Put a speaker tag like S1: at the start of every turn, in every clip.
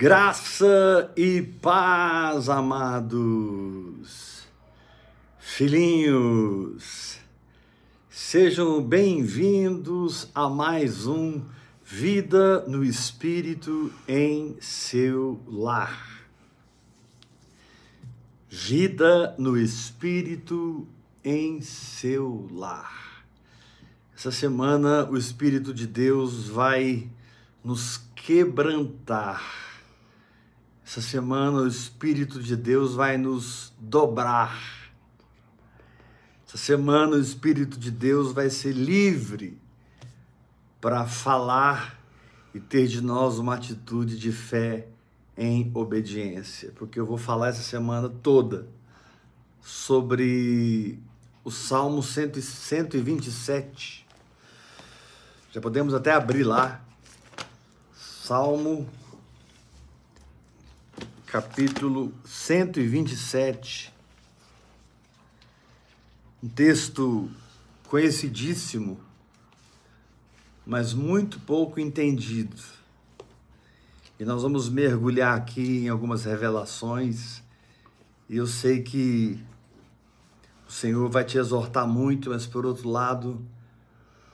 S1: Graça e paz, amados, filhinhos, sejam bem-vindos a mais um Vida no Espírito em seu lar. Vida no Espírito em seu lar. Essa semana o Espírito de Deus vai nos quebrantar essa semana o Espírito de Deus vai nos dobrar. Essa semana o Espírito de Deus vai ser livre para falar e ter de nós uma atitude de fé em obediência, porque eu vou falar essa semana toda sobre o Salmo 127. Já podemos até abrir lá. Salmo capítulo 127. Um texto conhecidíssimo, mas muito pouco entendido. E nós vamos mergulhar aqui em algumas revelações, e eu sei que o Senhor vai te exortar muito, mas por outro lado,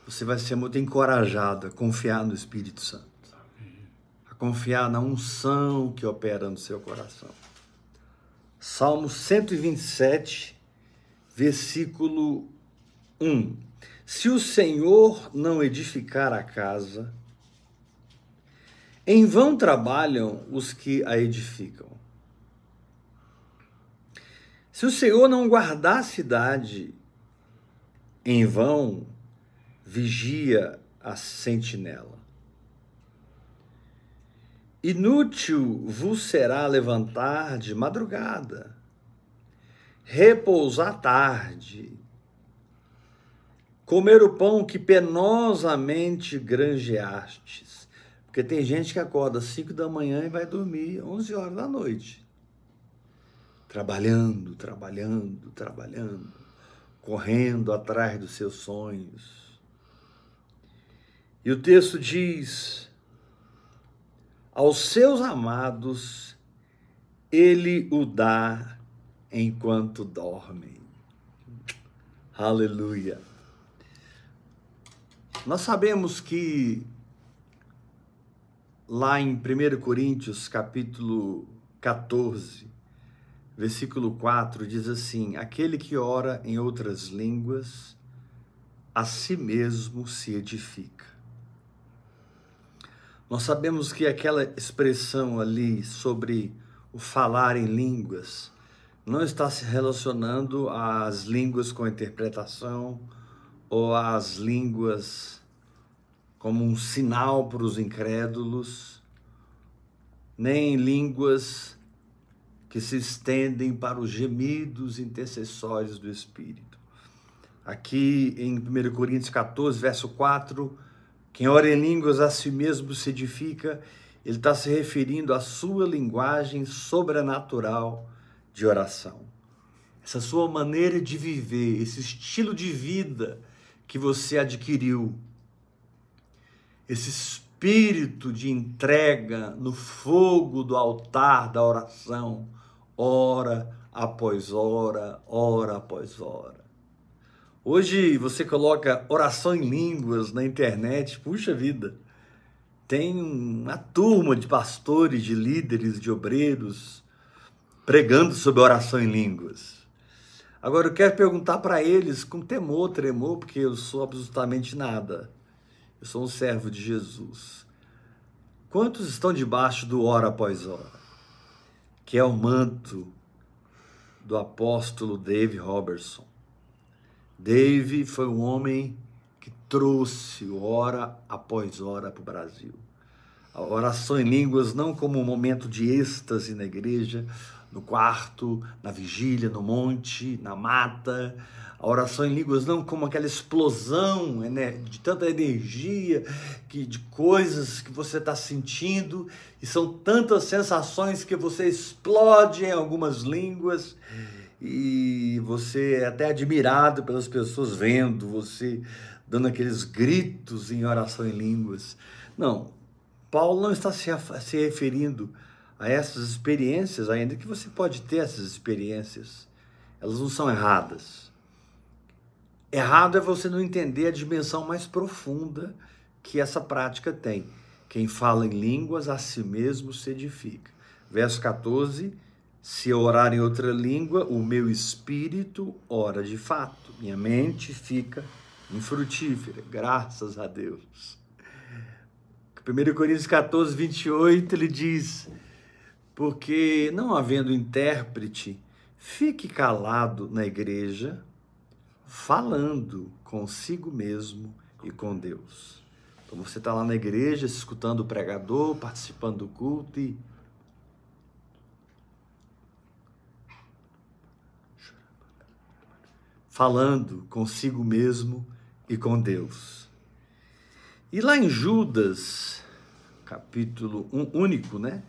S1: você vai ser muito encorajado a confiar no Espírito Santo confiar na unção que opera no seu coração. Salmo 127, versículo 1. Se o Senhor não edificar a casa, em vão trabalham os que a edificam. Se o Senhor não guardar a cidade, em vão vigia a sentinela. Inútil vos será levantar de madrugada, repousar tarde, comer o pão que penosamente granjeastes. Porque tem gente que acorda às 5 da manhã e vai dormir 11 horas da noite. Trabalhando, trabalhando, trabalhando, correndo atrás dos seus sonhos. E o texto diz: aos seus amados, ele o dá enquanto dormem. Aleluia. Nós sabemos que lá em 1 Coríntios, capítulo 14, versículo 4, diz assim: Aquele que ora em outras línguas, a si mesmo se edifica. Nós sabemos que aquela expressão ali sobre o falar em línguas não está se relacionando às línguas com interpretação ou às línguas como um sinal para os incrédulos, nem línguas que se estendem para os gemidos intercessórios do Espírito. Aqui em 1 Coríntios 14, verso 4, quem ora em línguas a si mesmo se edifica, ele está se referindo à sua linguagem sobrenatural de oração. Essa sua maneira de viver, esse estilo de vida que você adquiriu, esse espírito de entrega no fogo do altar da oração, hora após hora, hora após hora. Hoje você coloca oração em línguas na internet, puxa vida, tem uma turma de pastores, de líderes, de obreiros pregando sobre oração em línguas. Agora eu quero perguntar para eles com temor, tremor, porque eu sou absolutamente nada. Eu sou um servo de Jesus. Quantos estão debaixo do hora após hora? Que é o manto do apóstolo Dave Robertson. Dave foi um homem que trouxe hora após hora para o Brasil. A oração em línguas não como um momento de êxtase na igreja, no quarto, na vigília, no monte, na mata. A oração em línguas não como aquela explosão né, de tanta energia, que, de coisas que você está sentindo, e são tantas sensações que você explode em algumas línguas e você é até admirado pelas pessoas vendo você dando aqueles gritos em oração em línguas. Não, Paulo não está se, se referindo a essas experiências, ainda que você pode ter essas experiências, elas não são erradas. Errado é você não entender a dimensão mais profunda que essa prática tem. Quem fala em línguas a si mesmo se edifica. Verso 14: Se orar em outra língua, o meu espírito ora de fato, minha mente fica infrutífera, graças a Deus. 1 Coríntios 14, 28, ele diz: Porque não havendo intérprete, fique calado na igreja, falando consigo mesmo e com Deus. Então você está lá na igreja, escutando o pregador, participando do culto e. Falando consigo mesmo e com Deus. E lá em Judas, capítulo um, único, né?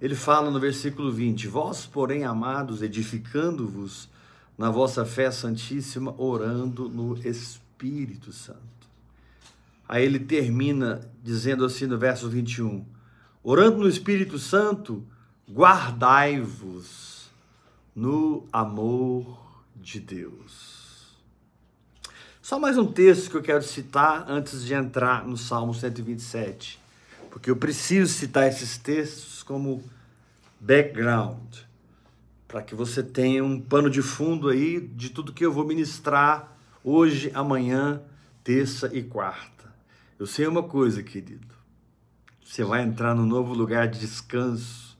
S1: Ele fala no versículo 20: Vós, porém, amados, edificando-vos na vossa fé santíssima, orando no Espírito Santo. Aí ele termina dizendo assim no verso 21: Orando no Espírito Santo, guardai-vos no amor de Deus. Só mais um texto que eu quero citar antes de entrar no Salmo 127, porque eu preciso citar esses textos como background, para que você tenha um pano de fundo aí de tudo que eu vou ministrar hoje, amanhã, terça e quarta. Eu sei uma coisa, querido. Você vai entrar num novo lugar de descanso,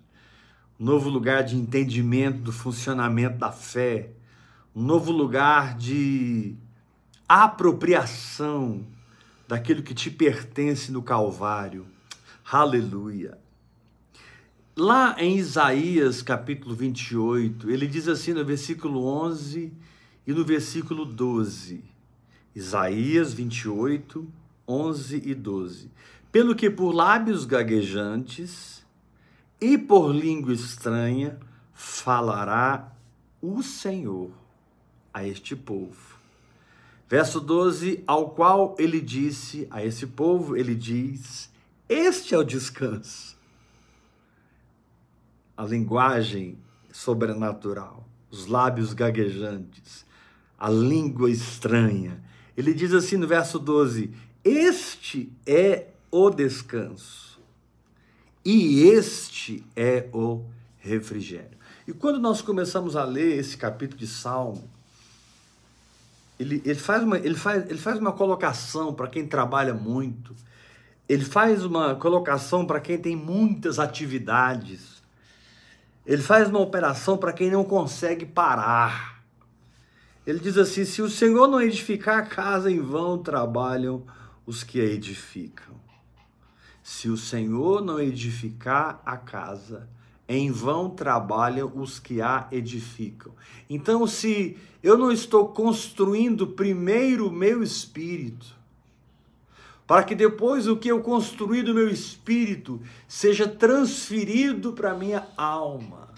S1: um novo lugar de entendimento do funcionamento da fé, um novo lugar de apropriação daquilo que te pertence no Calvário. Aleluia. Lá em Isaías capítulo 28, ele diz assim no versículo 11 e no versículo 12. Isaías 28, 11 e 12. Pelo que por lábios gaguejantes e por língua estranha falará o Senhor a este povo Verso 12, ao qual ele disse a esse povo, ele diz: Este é o descanso. A linguagem sobrenatural, os lábios gaguejantes, a língua estranha. Ele diz assim no verso 12: Este é o descanso, e este é o refrigério. E quando nós começamos a ler esse capítulo de Salmo, ele, ele, faz uma, ele, faz, ele faz uma colocação para quem trabalha muito, ele faz uma colocação para quem tem muitas atividades, ele faz uma operação para quem não consegue parar. Ele diz assim: se o Senhor não edificar a casa, em vão trabalham os que a edificam. Se o Senhor não edificar a casa, em vão trabalham os que a edificam. Então, se eu não estou construindo primeiro o meu espírito, para que depois o que eu construí do meu espírito seja transferido para minha alma.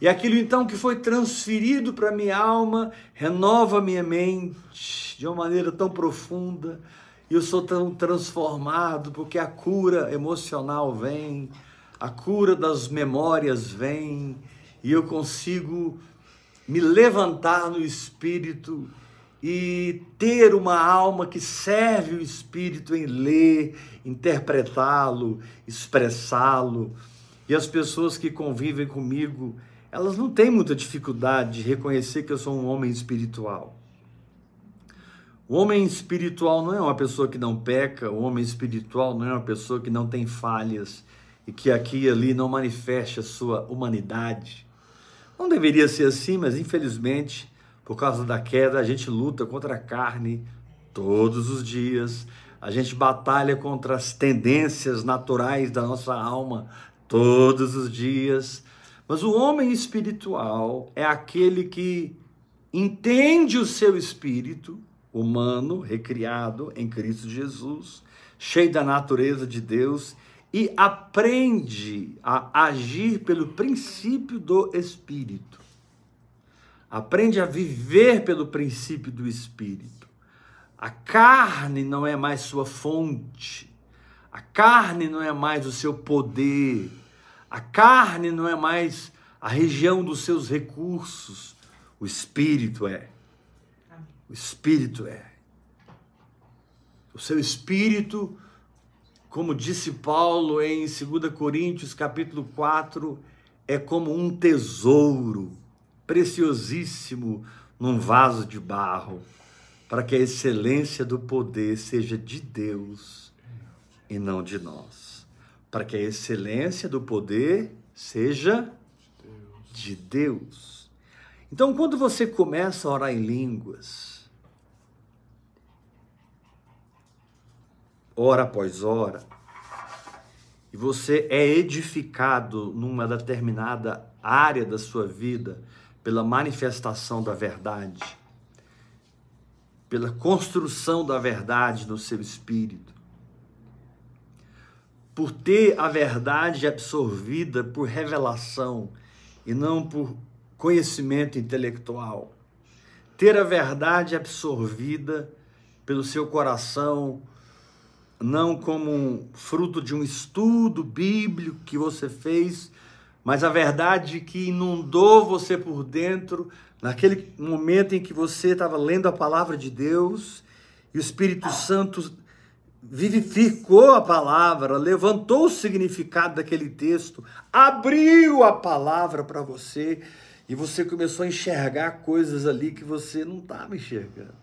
S1: E aquilo então que foi transferido para minha alma renova minha mente de uma maneira tão profunda, e eu sou tão transformado porque a cura emocional vem, a cura das memórias vem e eu consigo me levantar no espírito e ter uma alma que serve o espírito em ler, interpretá-lo, expressá-lo. E as pessoas que convivem comigo, elas não têm muita dificuldade de reconhecer que eu sou um homem espiritual. O homem espiritual não é uma pessoa que não peca, o homem espiritual não é uma pessoa que não tem falhas e que aqui e ali não manifeste a sua humanidade. Não deveria ser assim, mas infelizmente, por causa da queda, a gente luta contra a carne todos os dias, a gente batalha contra as tendências naturais da nossa alma todos os dias. Mas o homem espiritual é aquele que entende o seu espírito humano, recriado em Cristo Jesus, cheio da natureza de Deus e aprende a agir pelo princípio do Espírito. Aprende a viver pelo princípio do Espírito. A carne não é mais sua fonte, a carne não é mais o seu poder, A carne não é mais a região dos seus recursos, o espírito é. O espírito é. O seu espírito, como disse Paulo em 2 Coríntios, capítulo 4, é como um tesouro preciosíssimo num vaso de barro, para que a excelência do poder seja de Deus e não de nós. Para que a excelência do poder seja de Deus. Então, quando você começa a orar em línguas, hora após hora, e você é edificado numa determinada área da sua vida pela manifestação da verdade, pela construção da verdade no seu espírito, por ter a verdade absorvida por revelação e não por conhecimento intelectual, ter a verdade absorvida pelo seu coração não como fruto de um estudo bíblico que você fez, mas a verdade que inundou você por dentro, naquele momento em que você estava lendo a palavra de Deus e o Espírito Santo vivificou a palavra, levantou o significado daquele texto, abriu a palavra para você e você começou a enxergar coisas ali que você não estava enxergando.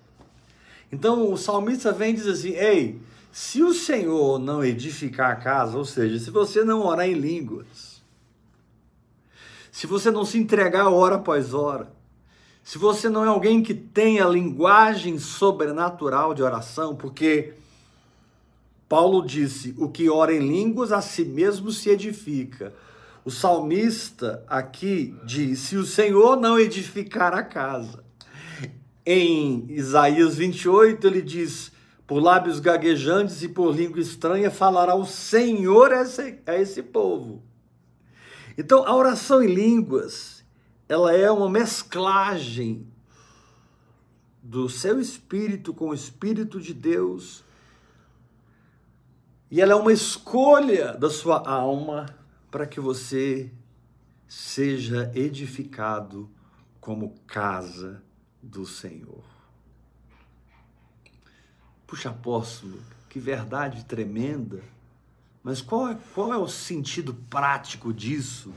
S1: Então o salmista vem e diz assim: Ei, se o Senhor não edificar a casa, ou seja, se você não orar em línguas, se você não se entregar hora após hora, se você não é alguém que tem a linguagem sobrenatural de oração, porque Paulo disse: o que ora em línguas a si mesmo se edifica. O salmista aqui diz: se o Senhor não edificar a casa. Em Isaías 28, ele diz: por lábios gaguejantes e por língua estranha falará o Senhor a esse, a esse povo. Então, a oração em línguas, ela é uma mesclagem do seu espírito com o espírito de Deus. E ela é uma escolha da sua alma para que você seja edificado como casa do Senhor. Puxa, apóstolo, que verdade tremenda. Mas qual é, qual é o sentido prático disso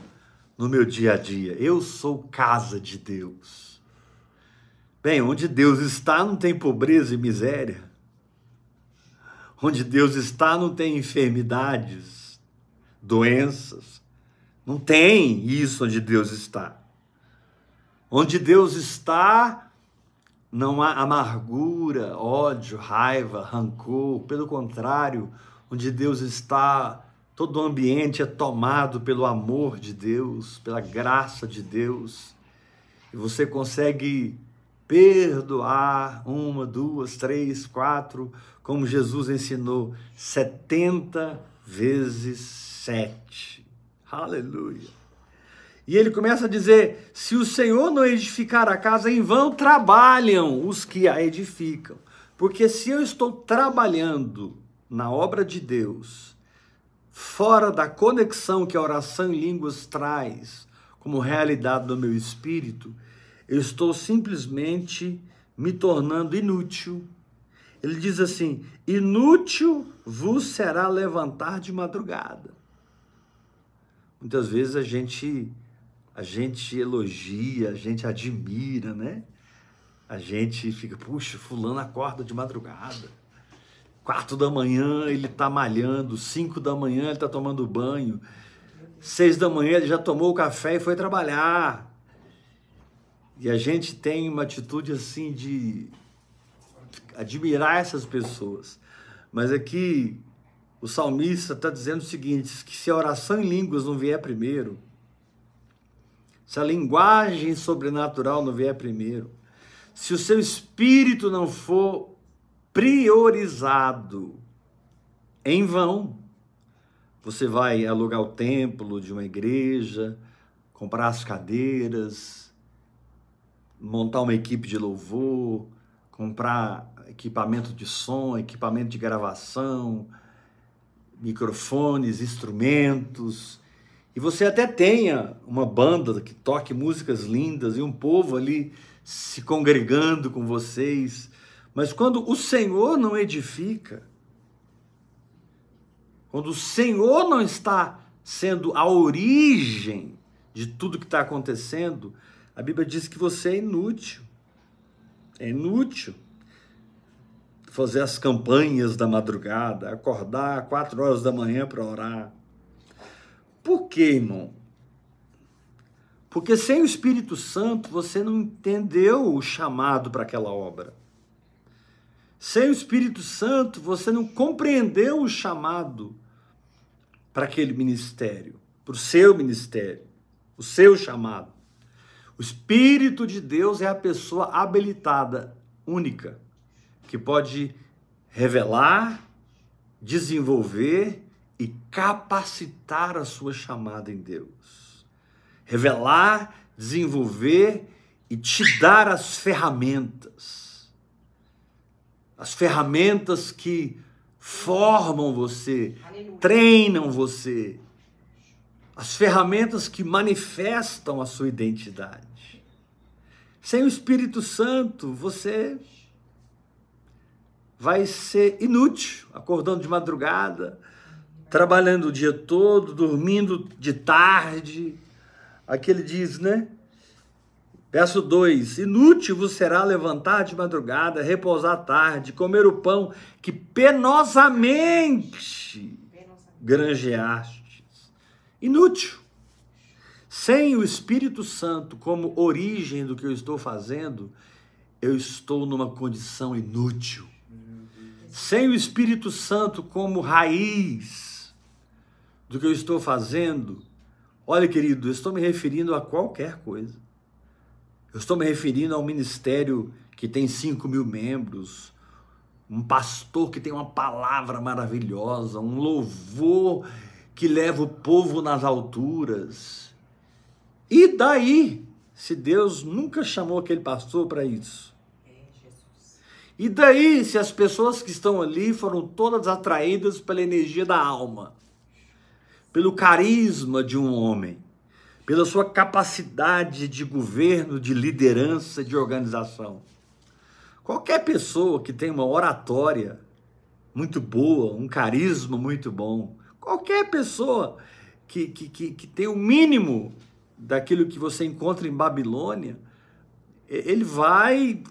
S1: no meu dia a dia? Eu sou casa de Deus. Bem, onde Deus está não tem pobreza e miséria. Onde Deus está não tem enfermidades, doenças. Não tem isso onde Deus está. Onde Deus está, não há amargura, ódio, raiva, rancor. Pelo contrário, onde Deus está, todo o ambiente é tomado pelo amor de Deus, pela graça de Deus. E você consegue perdoar uma, duas, três, quatro, como Jesus ensinou, setenta vezes sete. Aleluia. E ele começa a dizer: se o Senhor não edificar a casa, em vão trabalham os que a edificam. Porque se eu estou trabalhando na obra de Deus, fora da conexão que a oração em línguas traz como realidade do meu espírito, eu estou simplesmente me tornando inútil. Ele diz assim: inútil vos será levantar de madrugada. Muitas vezes a gente a gente elogia, a gente admira, né? A gente fica, puxa, fulano acorda de madrugada. Quatro da manhã ele tá malhando, cinco da manhã ele tá tomando banho, seis da manhã ele já tomou o café e foi trabalhar. E a gente tem uma atitude assim de admirar essas pessoas. Mas aqui o salmista está dizendo o seguinte: que se a oração em línguas não vier primeiro, se a linguagem sobrenatural não vier primeiro, se o seu espírito não for priorizado, em vão, você vai alugar o templo de uma igreja, comprar as cadeiras, montar uma equipe de louvor, comprar equipamento de som, equipamento de gravação, microfones, instrumentos, e você até tenha uma banda que toque músicas lindas e um povo ali se congregando com vocês, mas quando o Senhor não edifica, quando o Senhor não está sendo a origem de tudo que está acontecendo, a Bíblia diz que você é inútil. É inútil fazer as campanhas da madrugada, acordar quatro horas da manhã para orar. Por quê, irmão? Porque sem o Espírito Santo você não entendeu o chamado para aquela obra. Sem o Espírito Santo você não compreendeu o chamado para aquele ministério, para o seu ministério, o seu chamado. O Espírito de Deus é a pessoa habilitada, única, que pode revelar, desenvolver e capacitar a sua chamada em Deus. Revelar, desenvolver e te dar as ferramentas. As ferramentas que formam você, Aleluia. treinam você. As ferramentas que manifestam a sua identidade. Sem o Espírito Santo, você vai ser inútil, acordando de madrugada, trabalhando o dia todo, dormindo de tarde. Aqui ele diz, né? Verso 2: Inútil vos será levantar de madrugada, repousar tarde, comer o pão que penosamente granjeastes. Inútil. Sem o Espírito Santo como origem do que eu estou fazendo, eu estou numa condição inútil. Sem o Espírito Santo como raiz do que eu estou fazendo, olha, querido, eu estou me referindo a qualquer coisa. Eu estou me referindo ao ministério que tem 5 mil membros, um pastor que tem uma palavra maravilhosa, um louvor que leva o povo nas alturas. E daí, se Deus nunca chamou aquele pastor para isso? E daí, se as pessoas que estão ali foram todas atraídas pela energia da alma? Pelo carisma de um homem, pela sua capacidade de governo, de liderança, de organização. Qualquer pessoa que tem uma oratória muito boa, um carisma muito bom, qualquer pessoa que, que, que, que tem o mínimo daquilo que você encontra em Babilônia, ele vai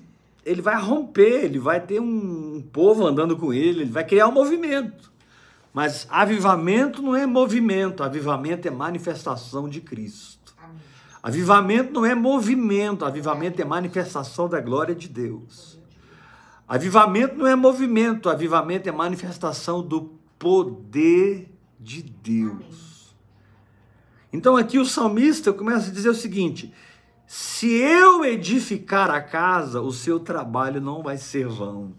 S1: ele vai romper, ele vai ter um povo andando com ele, ele vai criar um movimento. Mas avivamento não é movimento, avivamento é manifestação de Cristo. Amém. Avivamento não é movimento, avivamento é manifestação da glória de Deus. Avivamento não é movimento, avivamento é manifestação do poder de Deus. Então aqui o salmista começa a dizer o seguinte: se eu edificar a casa, o seu trabalho não vai ser vão.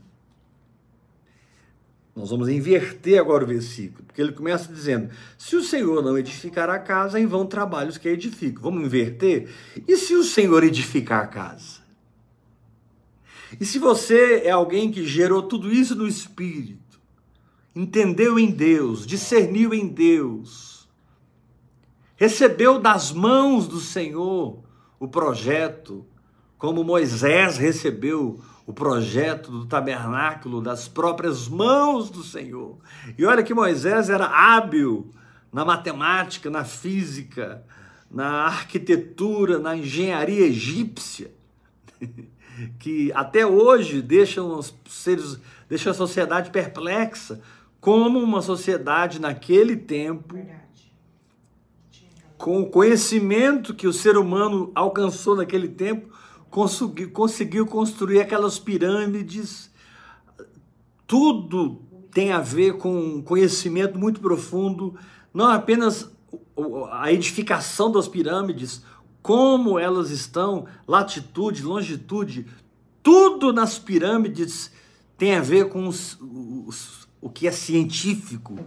S1: Nós vamos inverter agora o versículo, porque ele começa dizendo: se o Senhor não edificar a casa, em vão trabalhos que edificam. Vamos inverter? E se o Senhor edificar a casa? E se você é alguém que gerou tudo isso no Espírito, entendeu em Deus, discerniu em Deus, recebeu das mãos do Senhor o projeto, como Moisés recebeu o projeto do tabernáculo das próprias mãos do Senhor. E olha que Moisés era hábil na matemática, na física, na arquitetura, na engenharia egípcia, que até hoje deixam os seres, deixam a sociedade perplexa, como uma sociedade naquele tempo, com o conhecimento que o ser humano alcançou naquele tempo, conseguiu, conseguiu construir aquelas pirâmides. Tudo tem a ver com conhecimento muito profundo, não apenas a edificação das pirâmides, como elas estão, latitude, longitude, tudo nas pirâmides tem a ver com os, os, o que é científico,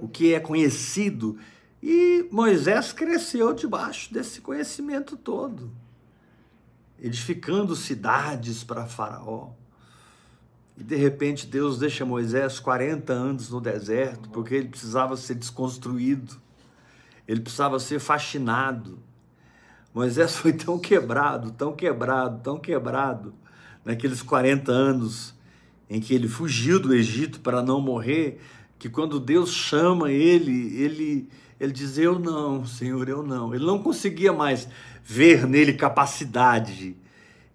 S1: o que é conhecido. E Moisés cresceu debaixo desse conhecimento todo edificando cidades para Faraó. E de repente Deus deixa Moisés 40 anos no deserto, porque ele precisava ser desconstruído. ele precisava ser fascinado. Moisés foi tão quebrado, tão quebrado, tão quebrado, naqueles 40 anos em que ele fugiu do Egito para não morrer, que quando Deus chama ele, ele, ele diz: Eu não, Senhor, eu não. Ele não conseguia mais ver nele capacidade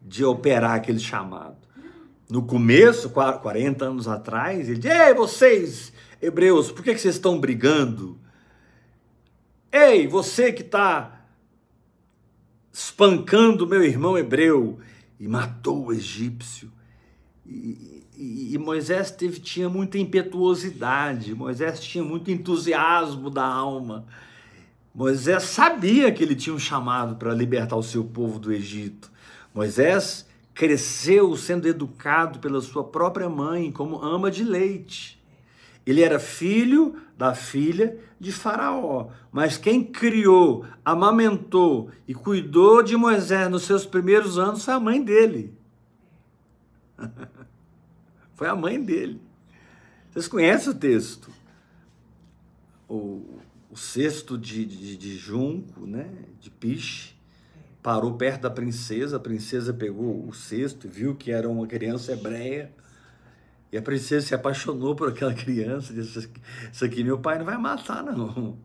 S1: de operar aquele chamado. No começo, 40 anos atrás, ele diz: Ei, vocês, hebreus, por que, vocês estão brigando? Ei, você que está espancando meu irmão hebreu e matou o egípcio. E, e, Moisés teve, tinha muita impetuosidade, Moisés tinha muito entusiasmo da alma. Moisés sabia que ele tinha um chamado para libertar o seu povo do Egito. Moisés cresceu sendo educado pela sua própria mãe como ama de leite. Ele era filho da filha de Faraó, mas quem criou, amamentou e cuidou de Moisés nos seus primeiros anos foi a mãe dele. foi a mãe dele. Vocês conhecem o texto? O, o cesto de, de, de junco, né? de piche, parou perto da princesa, a princesa pegou o cesto, viu que era uma criança hebreia, e a princesa se apaixonou por aquela criança, disse, isso aqui meu pai não vai matar não.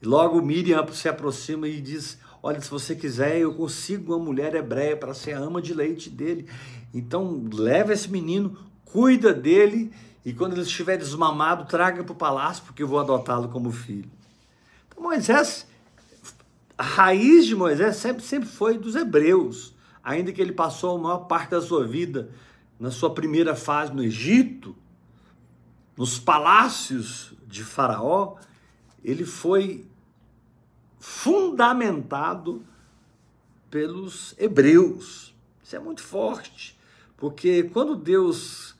S1: E logo Miriam se aproxima e diz, olha, se você quiser, eu consigo uma mulher hebreia para ser a ama de leite dele. Então leva esse menino, cuida dele, e quando ele estiver desmamado, traga para o palácio, porque eu vou adotá-lo como filho. Então Moisés, a raiz de Moisés sempre, sempre foi dos hebreus, ainda que ele passou a maior parte da sua vida na sua primeira fase no Egito, nos palácios de Faraó, ele foi fundamentado pelos hebreus. Isso é muito forte, porque quando Deus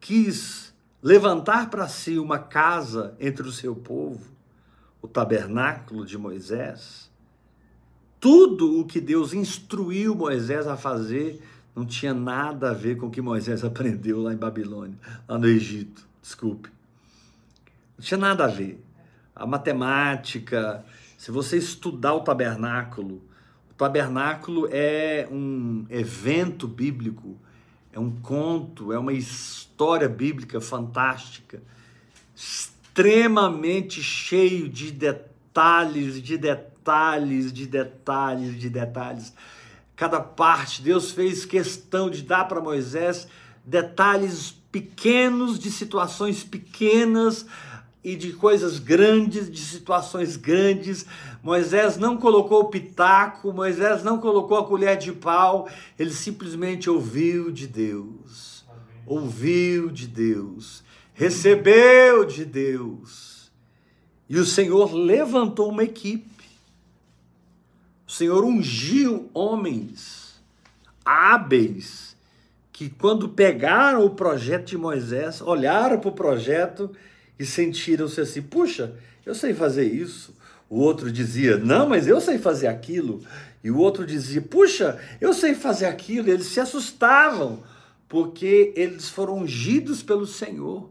S1: quis levantar para si uma casa entre o seu povo, o tabernáculo de Moisés, tudo o que Deus instruiu Moisés a fazer não tinha nada a ver com o que Moisés aprendeu lá em Babilônia, lá no Egito, desculpe. Não tinha nada a ver. A matemática, se você estudar o tabernáculo, o tabernáculo é um evento bíblico, é um conto, é uma história bíblica fantástica, extremamente cheio de detalhes, de detalhes, de detalhes, de detalhes cada parte. Deus fez questão de dar para Moisés detalhes pequenos de situações pequenas e de coisas grandes, de situações grandes. Moisés não colocou o pitaco, Moisés não colocou a colher de pau, ele simplesmente ouviu de Deus. Ouviu de Deus, recebeu de Deus. E o Senhor levantou uma equipe o Senhor ungiu homens hábeis que, quando pegaram o projeto de Moisés, olharam para o projeto e sentiram-se assim: puxa, eu sei fazer isso. O outro dizia: não, mas eu sei fazer aquilo. E o outro dizia: puxa, eu sei fazer aquilo. E eles se assustavam, porque eles foram ungidos pelo Senhor.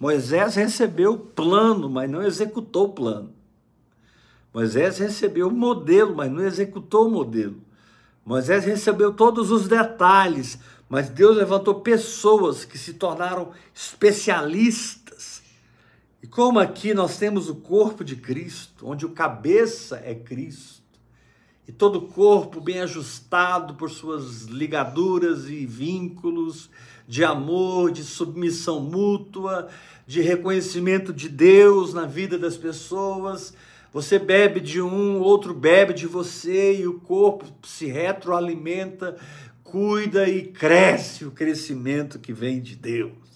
S1: Moisés recebeu o plano, mas não executou o plano. Moisés recebeu o modelo, mas não executou o modelo. Moisés recebeu todos os detalhes, mas Deus levantou pessoas que se tornaram especialistas. E como aqui nós temos o corpo de Cristo, onde o cabeça é Cristo, e todo o corpo bem ajustado por suas ligaduras e vínculos de amor, de submissão mútua, de reconhecimento de Deus na vida das pessoas, você bebe de um, outro bebe de você e o corpo se retroalimenta, cuida e cresce o crescimento que vem de Deus.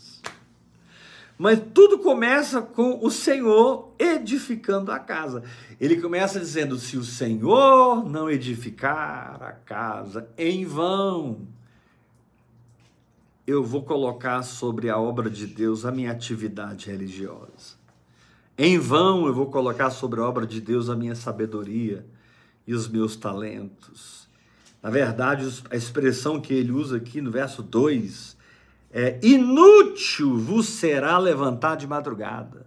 S1: Mas tudo começa com o Senhor edificando a casa. Ele começa dizendo: se o Senhor não edificar a casa, em vão eu vou colocar sobre a obra de Deus a minha atividade religiosa. Em vão eu vou colocar sobre a obra de Deus a minha sabedoria e os meus talentos. Na verdade, a expressão que ele usa aqui no verso 2 é: inútil vos será levantar de madrugada.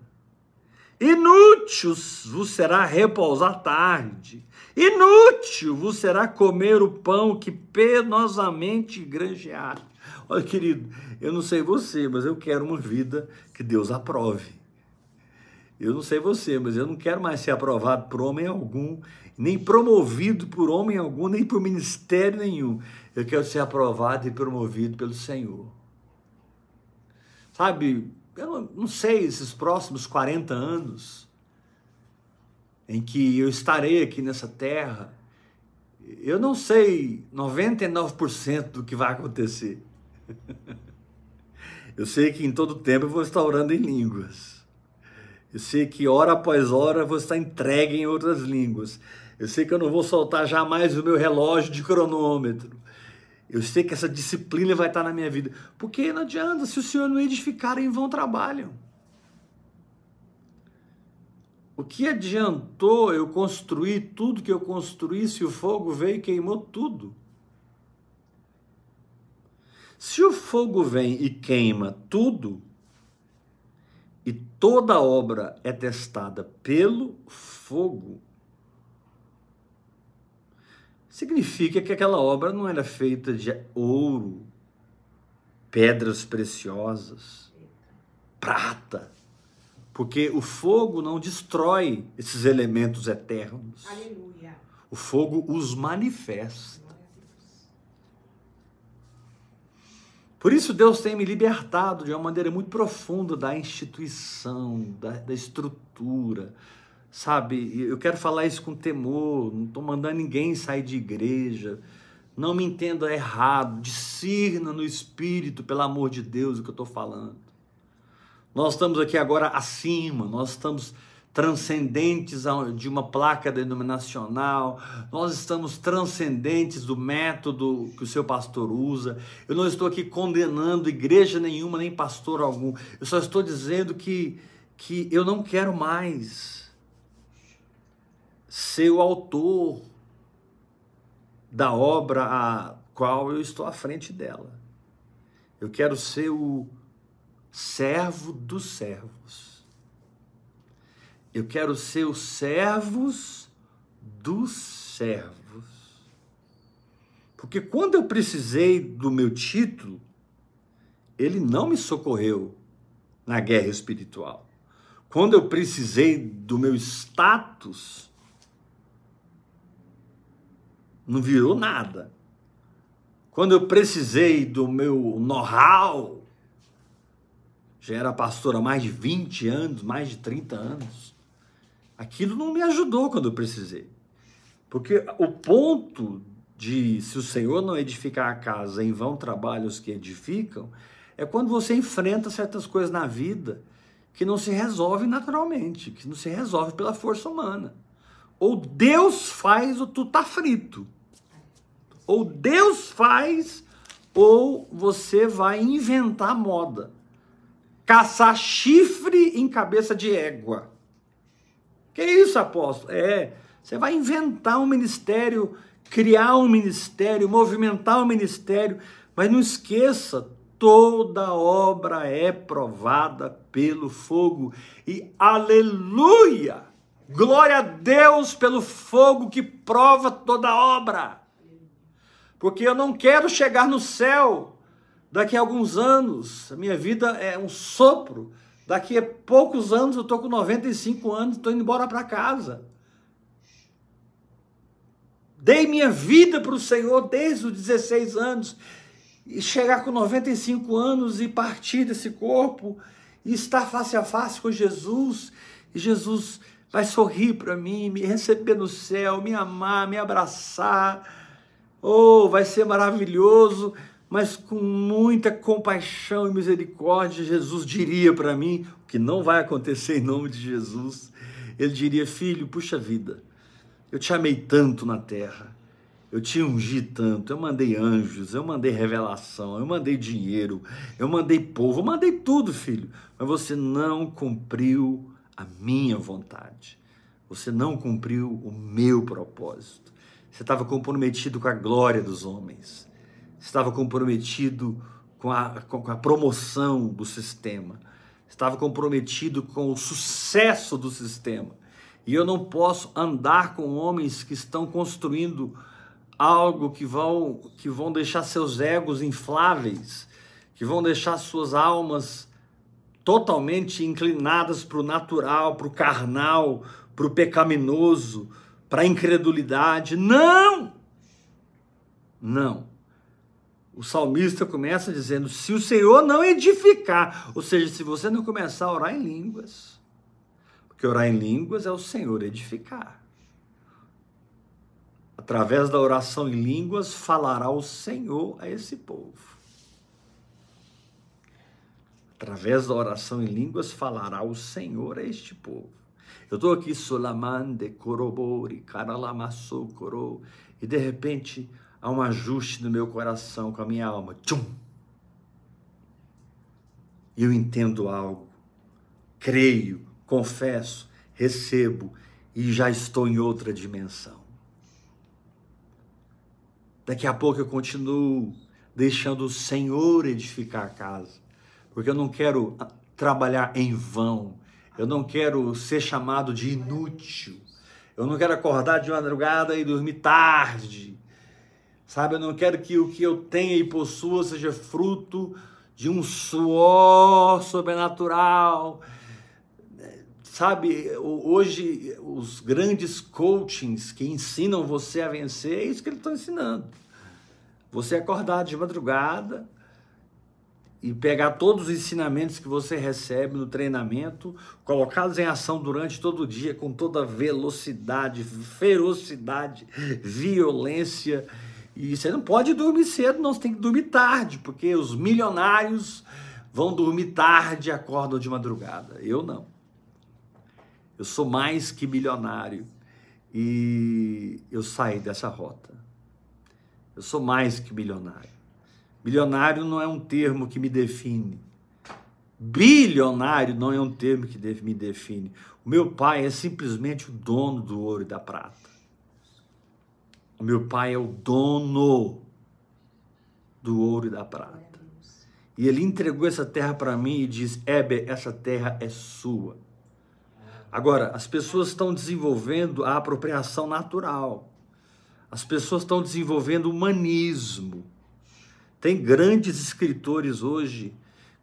S1: Inútil vos será repousar tarde, inútil vos será comer o pão que penosamente granjeaste. Olha, querido, eu não sei você, mas eu quero uma vida que Deus aprove. Eu não sei você, mas eu não quero mais ser aprovado por homem algum, nem promovido por homem algum, nem por ministério nenhum. Eu quero ser aprovado e promovido pelo Senhor. Sabe, eu não, sei, esses próximos 40 anos em que eu estarei aqui nessa terra, eu não sei 99% do que vai acontecer. Eu sei que em todo tempo eu vou estar orando em línguas. Eu sei que hora após hora eu vou estar entregue em outras línguas. Eu sei que eu não vou soltar jamais o meu relógio de cronômetro. Eu sei que essa disciplina vai estar na minha vida. Porque não adianta, se o Senhor não edificar, em vão trabalham. O que adiantou eu construir tudo que eu construí se o fogo veio e queimou tudo? Se o fogo vem e queima tudo, e toda obra é testada pelo fogo, significa que aquela obra não era feita de ouro, pedras preciosas, prata, porque o fogo não destrói esses elementos eternos. Aleluia. O fogo os manifesta. Por isso Deus tem me libertado de uma maneira muito profunda da instituição, da, da estrutura, sabe? Eu quero falar isso com temor, não estou mandando ninguém sair de igreja. Não me entenda errado, discirna no espírito, pelo amor de Deus, o que eu estou falando. Nós estamos aqui agora acima, nós estamos transcendentes de uma placa denominacional, nós estamos transcendentes do método que o seu pastor usa. Eu não estou aqui condenando igreja nenhuma, nem pastor algum. Eu só estou dizendo que, que eu não quero mais ser o autor da obra a qual eu estou à frente dela. Eu quero ser o servo dos servos. Eu quero ser os servos dos servos. Porque quando eu precisei do meu título, ele não me socorreu na guerra espiritual. Quando eu precisei do meu status, não virou nada. Quando eu precisei do meu know-how, já era pastor há mais de 20 anos, mais de 30 anos, aquilo não me ajudou quando eu precisei. Porque o ponto de se o Senhor não edificar a casa, em vão trabalham os que edificam, é quando você enfrenta certas coisas na vida que não se resolvem naturalmente, que não se resolve pela força humana. Ou Deus faz ou tu tá frito. Ou Deus faz, ou você vai inventar moda. Caçar chifre em cabeça de égua. Que isso, apóstolo? É, você vai inventar um ministério, criar um ministério, movimentar um ministério, mas não esqueça, toda obra é provada pelo fogo. E aleluia! Glória a Deus pelo fogo que prova toda obra porque eu não quero chegar no céu daqui a alguns anos. A minha vida é um sopro. Daqui a poucos anos, eu estou com 95 anos, estou indo embora para casa. Dei minha vida para o Senhor desde os 16 anos. E chegar com 95 anos e partir desse corpo e estar face a face com Jesus. E Jesus vai sorrir para mim, me receber no céu, me amar, me abraçar Oh, vai ser maravilhoso, mas com muita compaixão e misericórdia, Jesus diria para mim, o que não vai acontecer em nome de Jesus. Ele diria: Filho, puxa vida, eu te amei tanto na terra, eu te ungi tanto, eu mandei anjos, eu mandei revelação, eu mandei dinheiro, eu mandei povo, eu mandei tudo, filho, mas você não cumpriu a minha vontade, você não cumpriu o meu propósito. Você estava comprometido com a glória dos homens. Você estava comprometido com a, com a promoção do sistema. Você estava comprometido com o sucesso do sistema. E eu não posso andar com homens que estão construindo algo que vão, que vão deixar seus egos infláveis, que vão deixar suas almas totalmente inclinadas para o natural, para o carnal, para o pecaminoso, para a incredulidade. Não! Não. O salmista começa dizendo: se o Senhor não edificar, ou seja, se você não começar a orar em línguas, porque orar em línguas é o Senhor edificar. Através da oração em línguas, falará o Senhor a esse povo. Através da oração em línguas, falará o Senhor a este povo. Eu estou aqui, solamande, corobori, caralamassou, coro, e de repente há um ajuste no meu coração, com a minha alma. Tchum! Eu entendo algo, creio, confesso, recebo e já estou em outra dimensão. Daqui a pouco eu continuo deixando o Senhor edificar a casa, porque eu não quero trabalhar em vão, eu não quero ser chamado de inútil, eu não quero acordar de madrugada e dormir tarde, Sabe, eu não quero que o que eu tenha e possua seja fruto de um suor sobrenatural. Sabe, hoje os grandes coachings que ensinam você a vencer, é isso que eles estão ensinando. Você acordar de madrugada e pegar todos os ensinamentos que você recebe no treinamento, colocá-los em ação durante todo o dia com toda velocidade, ferocidade, violência e você não pode dormir cedo, não, você tem que dormir tarde, porque os milionários vão dormir tarde e acordam de madrugada. Eu não. Eu sou mais que milionário e eu saí dessa rota. Eu sou mais que milionário. Milionário não é um termo que me define. Bilionário não é um termo que me define. O meu pai é simplesmente o dono do ouro e da prata. O meu pai é o dono do ouro e da prata. E ele entregou essa terra para mim e diz: Eber, essa terra é sua. Agora, as pessoas estão desenvolvendo a apropriação natural. As pessoas estão desenvolvendo humanismo. Tem grandes escritores hoje,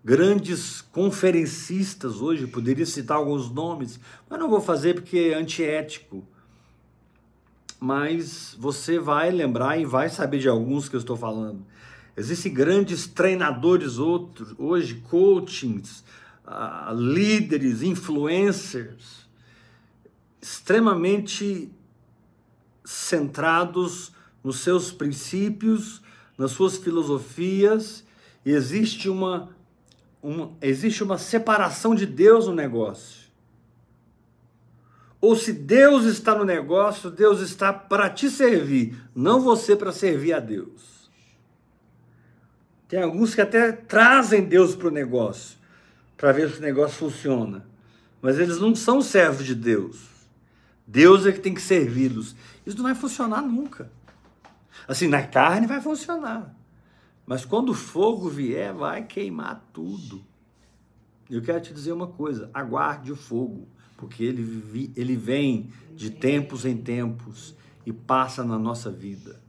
S1: grandes conferencistas hoje, poderia citar alguns nomes, mas não vou fazer porque é antiético mas você vai lembrar e vai saber de alguns que eu estou falando. Existem grandes treinadores outros, hoje, coachings, uh, líderes, influencers, extremamente centrados nos seus princípios, nas suas filosofias, existe uma, uma, existe uma separação de Deus no negócio. Ou se Deus está no negócio, Deus está para te servir, não você para servir a Deus. Tem alguns que até trazem Deus para o negócio, para ver se o negócio funciona. Mas eles não são servos de Deus. Deus é que tem que servi-los. Isso não vai funcionar nunca. Assim, na carne vai funcionar. Mas quando o fogo vier, vai queimar tudo. Eu quero te dizer uma coisa: aguarde o fogo porque ele, ele vem de tempos em tempos e passa na nossa vida.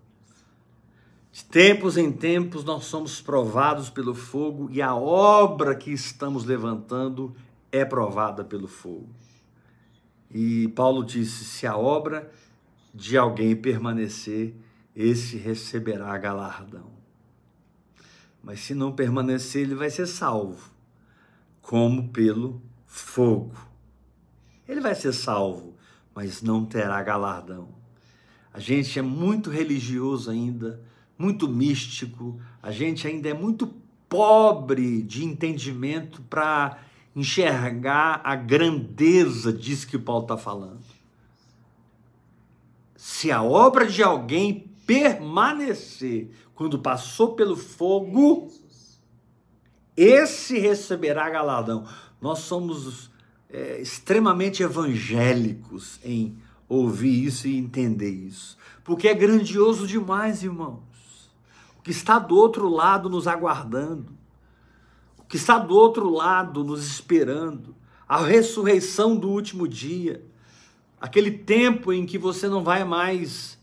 S1: De tempos em tempos nós somos provados pelo fogo e a obra que estamos levantando é provada pelo fogo. E Paulo disse: se a obra de alguém permanecer, esse receberá galardão. Mas se não permanecer, ele vai ser salvo, como pelo fogo. Ele vai ser salvo, mas não terá galardão. A gente é muito religioso ainda, muito místico, a gente ainda é muito pobre de entendimento para enxergar a grandeza disso que Paulo está falando. Se a obra de alguém permanecer quando passou pelo fogo, esse receberá galardão. Nós somos é, extremamente evangélicos em ouvir isso e entender isso. Porque é grandioso demais, irmãos. O que está do outro lado nos aguardando. O que está do outro lado nos esperando, a ressurreição do último dia, aquele tempo em que você não vai mais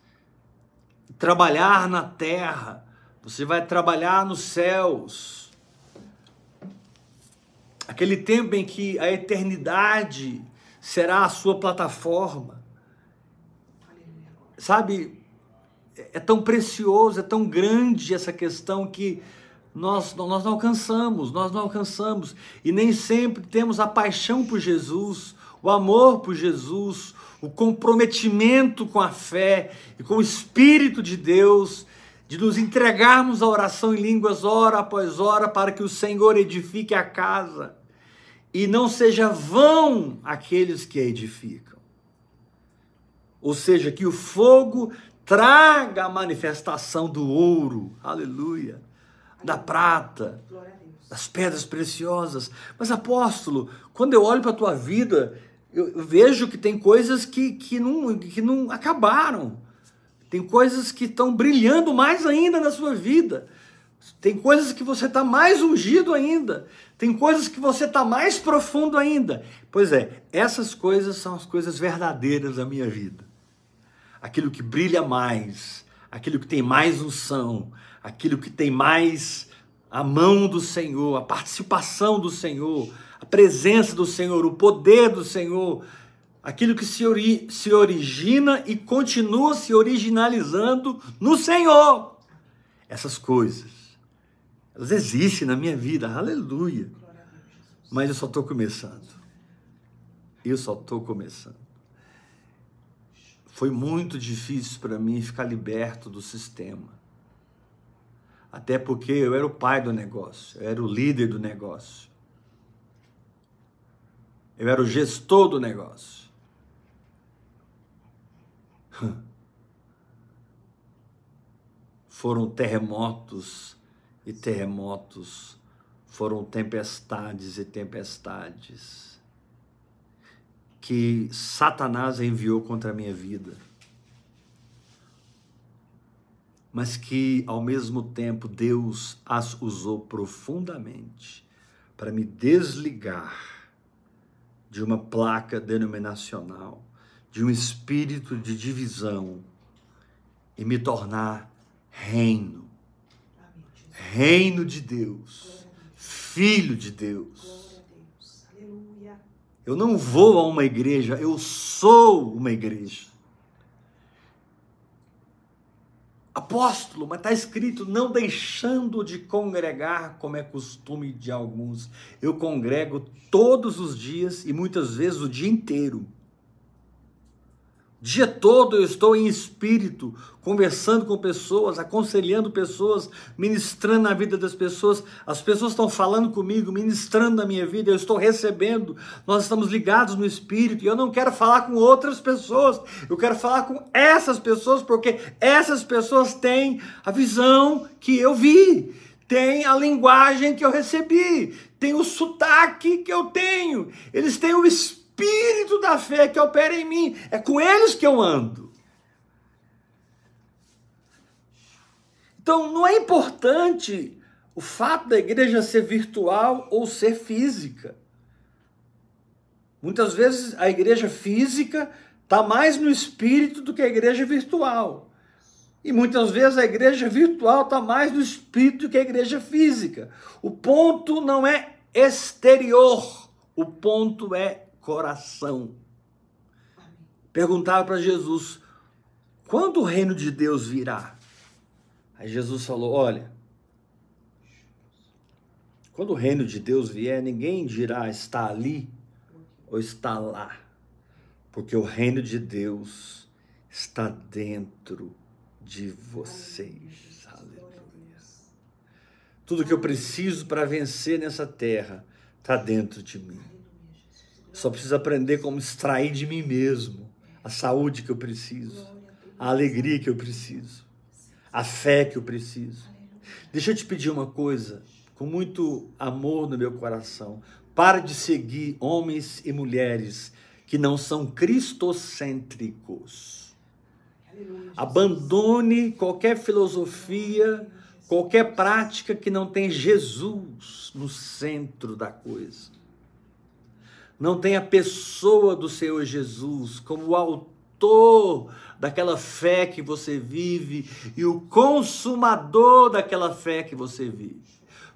S1: trabalhar na terra, você vai trabalhar nos céus. Aquele tempo em que a eternidade será a sua plataforma. Sabe, é tão precioso, é tão grande essa questão que nós, nós não alcançamos, nós não alcançamos. E nem sempre temos a paixão por Jesus, o amor por Jesus, o comprometimento com a fé e com o Espírito de Deus, de nos entregarmos à oração em línguas hora após hora para que o Senhor edifique a casa e não seja vão aqueles que a edificam. Ou seja, que o fogo traga a manifestação do ouro, aleluia, da prata, das pedras preciosas. Mas apóstolo, quando eu olho para a tua vida, eu vejo que tem coisas que, que, não, que não acabaram. Tem coisas que estão brilhando mais ainda na sua vida. Tem coisas que você está mais ungido ainda. Tem coisas que você está mais profundo ainda. Pois é, essas coisas são as coisas verdadeiras da minha vida. Aquilo que brilha mais, aquilo que tem mais unção, aquilo que tem mais a mão do Senhor, a participação do Senhor, presença do Senhor, o poder do Senhor, aquilo que se, ori se origina e continua se originalizando no Senhor. Essas coisas, elas existem na minha vida, aleluia. Mas eu só estou começando. Eu só estou começando. Foi muito difícil para mim ficar liberto do sistema. Até porque eu era o pai do negócio, eu era o líder do negócio. Eu era o gestor do negócio. Foram terremotos e terremotos, foram tempestades e tempestades que Satanás enviou contra a minha vida. Mas que ao mesmo tempo Deus as usou profundamente para me desligar de uma placa denominacional, de um espírito de divisão e me tornar reino. Reino de Deus, filho de Deus. Eu não vou a uma igreja, eu sou uma igreja. Apóstolo, mas está escrito não deixando de congregar, como é costume de alguns. Eu congrego todos os dias e muitas vezes o dia inteiro. Dia todo eu estou em espírito, conversando com pessoas, aconselhando pessoas, ministrando na vida das pessoas. As pessoas estão falando comigo, ministrando na minha vida, eu estou recebendo. Nós estamos ligados no espírito e eu não quero falar com outras pessoas. Eu quero falar com essas pessoas porque essas pessoas têm a visão que eu vi, têm a linguagem que eu recebi, têm o sotaque que eu tenho. Eles têm o espírito espírito da fé que opera em mim. É com eles que eu ando. Então, não é importante o fato da igreja ser virtual ou ser física. Muitas vezes a igreja física está mais no espírito do que a igreja virtual. E muitas vezes a igreja virtual está mais no espírito do que a igreja física. O ponto não é exterior, o ponto é coração. Perguntava para Jesus: quando o reino de Deus virá? Aí Jesus falou: olha, quando o reino de Deus vier, ninguém dirá está ali ou está lá, porque o reino de Deus está dentro de vocês. Aleluia. Tudo que eu preciso para vencer nessa terra está dentro de mim. Só preciso aprender como extrair de mim mesmo a saúde que eu preciso, a alegria que eu preciso, a fé que eu preciso. Deixa eu te pedir uma coisa, com muito amor no meu coração. Para de seguir homens e mulheres que não são cristocêntricos. Abandone qualquer filosofia, qualquer prática que não tem Jesus no centro da coisa. Não tem a pessoa do Senhor Jesus como o autor daquela fé que você vive e o consumador daquela fé que você vive.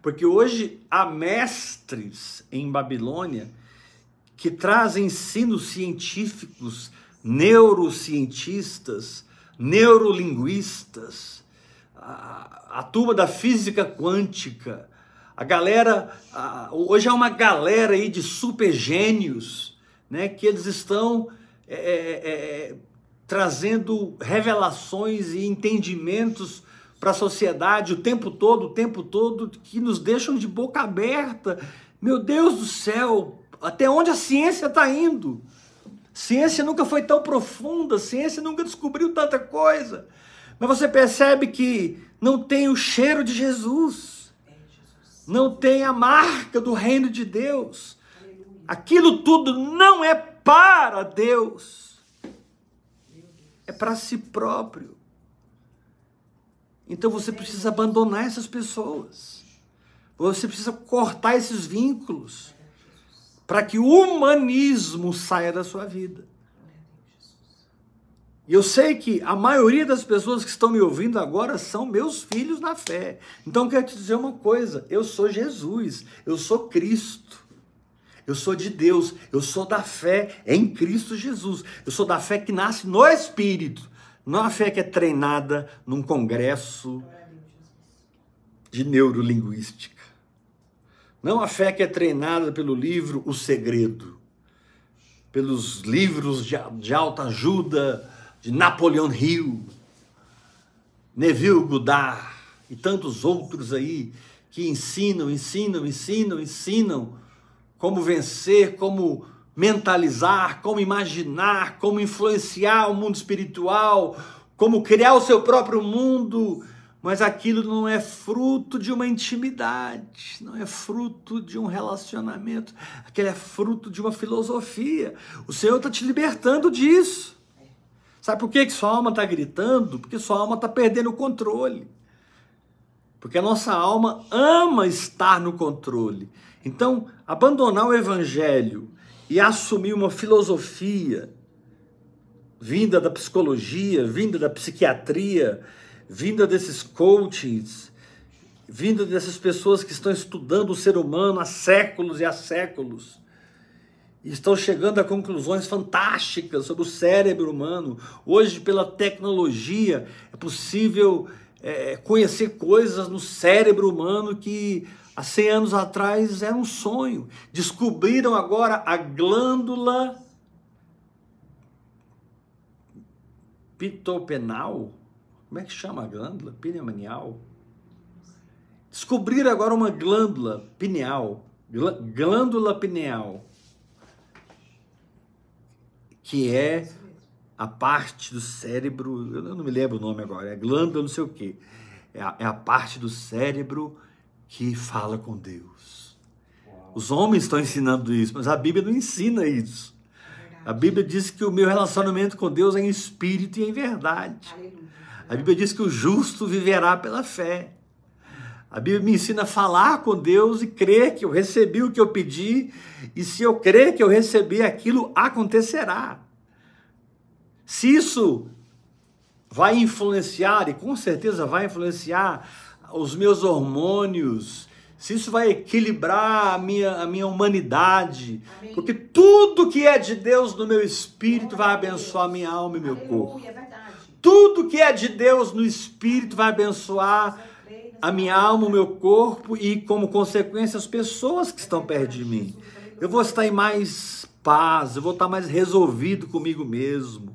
S1: Porque hoje há mestres em Babilônia que trazem ensinos científicos, neurocientistas, neurolinguistas, a, a turma da física quântica, a galera, hoje há uma galera aí de super gênios, né, que eles estão é, é, é trazendo revelações e entendimentos para a sociedade o tempo todo, o tempo todo, que nos deixam de boca aberta. Meu Deus do céu, até onde a ciência está indo? Ciência nunca foi tão profunda, ciência nunca descobriu tanta coisa. Mas você percebe que não tem o cheiro de Jesus, não tem a marca do reino de Deus. Aquilo tudo não é para Deus, é para si próprio. Então você precisa abandonar essas pessoas. Você precisa cortar esses vínculos para que o humanismo saia da sua vida. E eu sei que a maioria das pessoas que estão me ouvindo agora são meus filhos na fé. Então quero te dizer uma coisa: eu sou Jesus, eu sou Cristo. Eu sou de Deus, eu sou da fé em Cristo Jesus. Eu sou da fé que nasce no Espírito, não a fé que é treinada num congresso de neurolinguística. Não a fé que é treinada pelo livro O Segredo, pelos livros de, de alta ajuda de Napoleão Hill, Neville Goddard e tantos outros aí que ensinam, ensinam, ensinam, ensinam como vencer, como mentalizar, como imaginar, como influenciar o mundo espiritual, como criar o seu próprio mundo, mas aquilo não é fruto de uma intimidade, não é fruto de um relacionamento, aquilo é fruto de uma filosofia. O Senhor está te libertando disso. Sabe por que, que sua alma está gritando? Porque sua alma está perdendo o controle. Porque a nossa alma ama estar no controle. Então, abandonar o evangelho e assumir uma filosofia vinda da psicologia, vinda da psiquiatria, vinda desses coachings, vinda dessas pessoas que estão estudando o ser humano há séculos e há séculos, estão chegando a conclusões fantásticas sobre o cérebro humano. Hoje, pela tecnologia, é possível é, conhecer coisas no cérebro humano que há 100 anos atrás era um sonho. Descobriram agora a glândula pitopenal. Como é que chama a glândula? Pineal. Descobriram agora uma glândula pineal, glândula pineal, que é a parte do cérebro, eu não me lembro o nome agora, é glândula não sei o que, é a, é a parte do cérebro que fala com Deus. Os homens estão ensinando isso, mas a Bíblia não ensina isso. A Bíblia diz que o meu relacionamento com Deus é em espírito e em verdade. A Bíblia diz que o justo viverá pela fé. A Bíblia me ensina a falar com Deus e crer que eu recebi o que eu pedi, e se eu crer que eu recebi aquilo, acontecerá. Se isso vai influenciar, e com certeza vai influenciar os meus hormônios, se isso vai equilibrar a minha, a minha humanidade, Amém. porque tudo que é de Deus no meu espírito vai abençoar minha alma e meu corpo. É tudo que é de Deus no espírito vai abençoar a minha alma, o meu corpo e, como consequência, as pessoas que estão perto de mim. Eu vou estar em mais paz, eu vou estar mais resolvido comigo mesmo.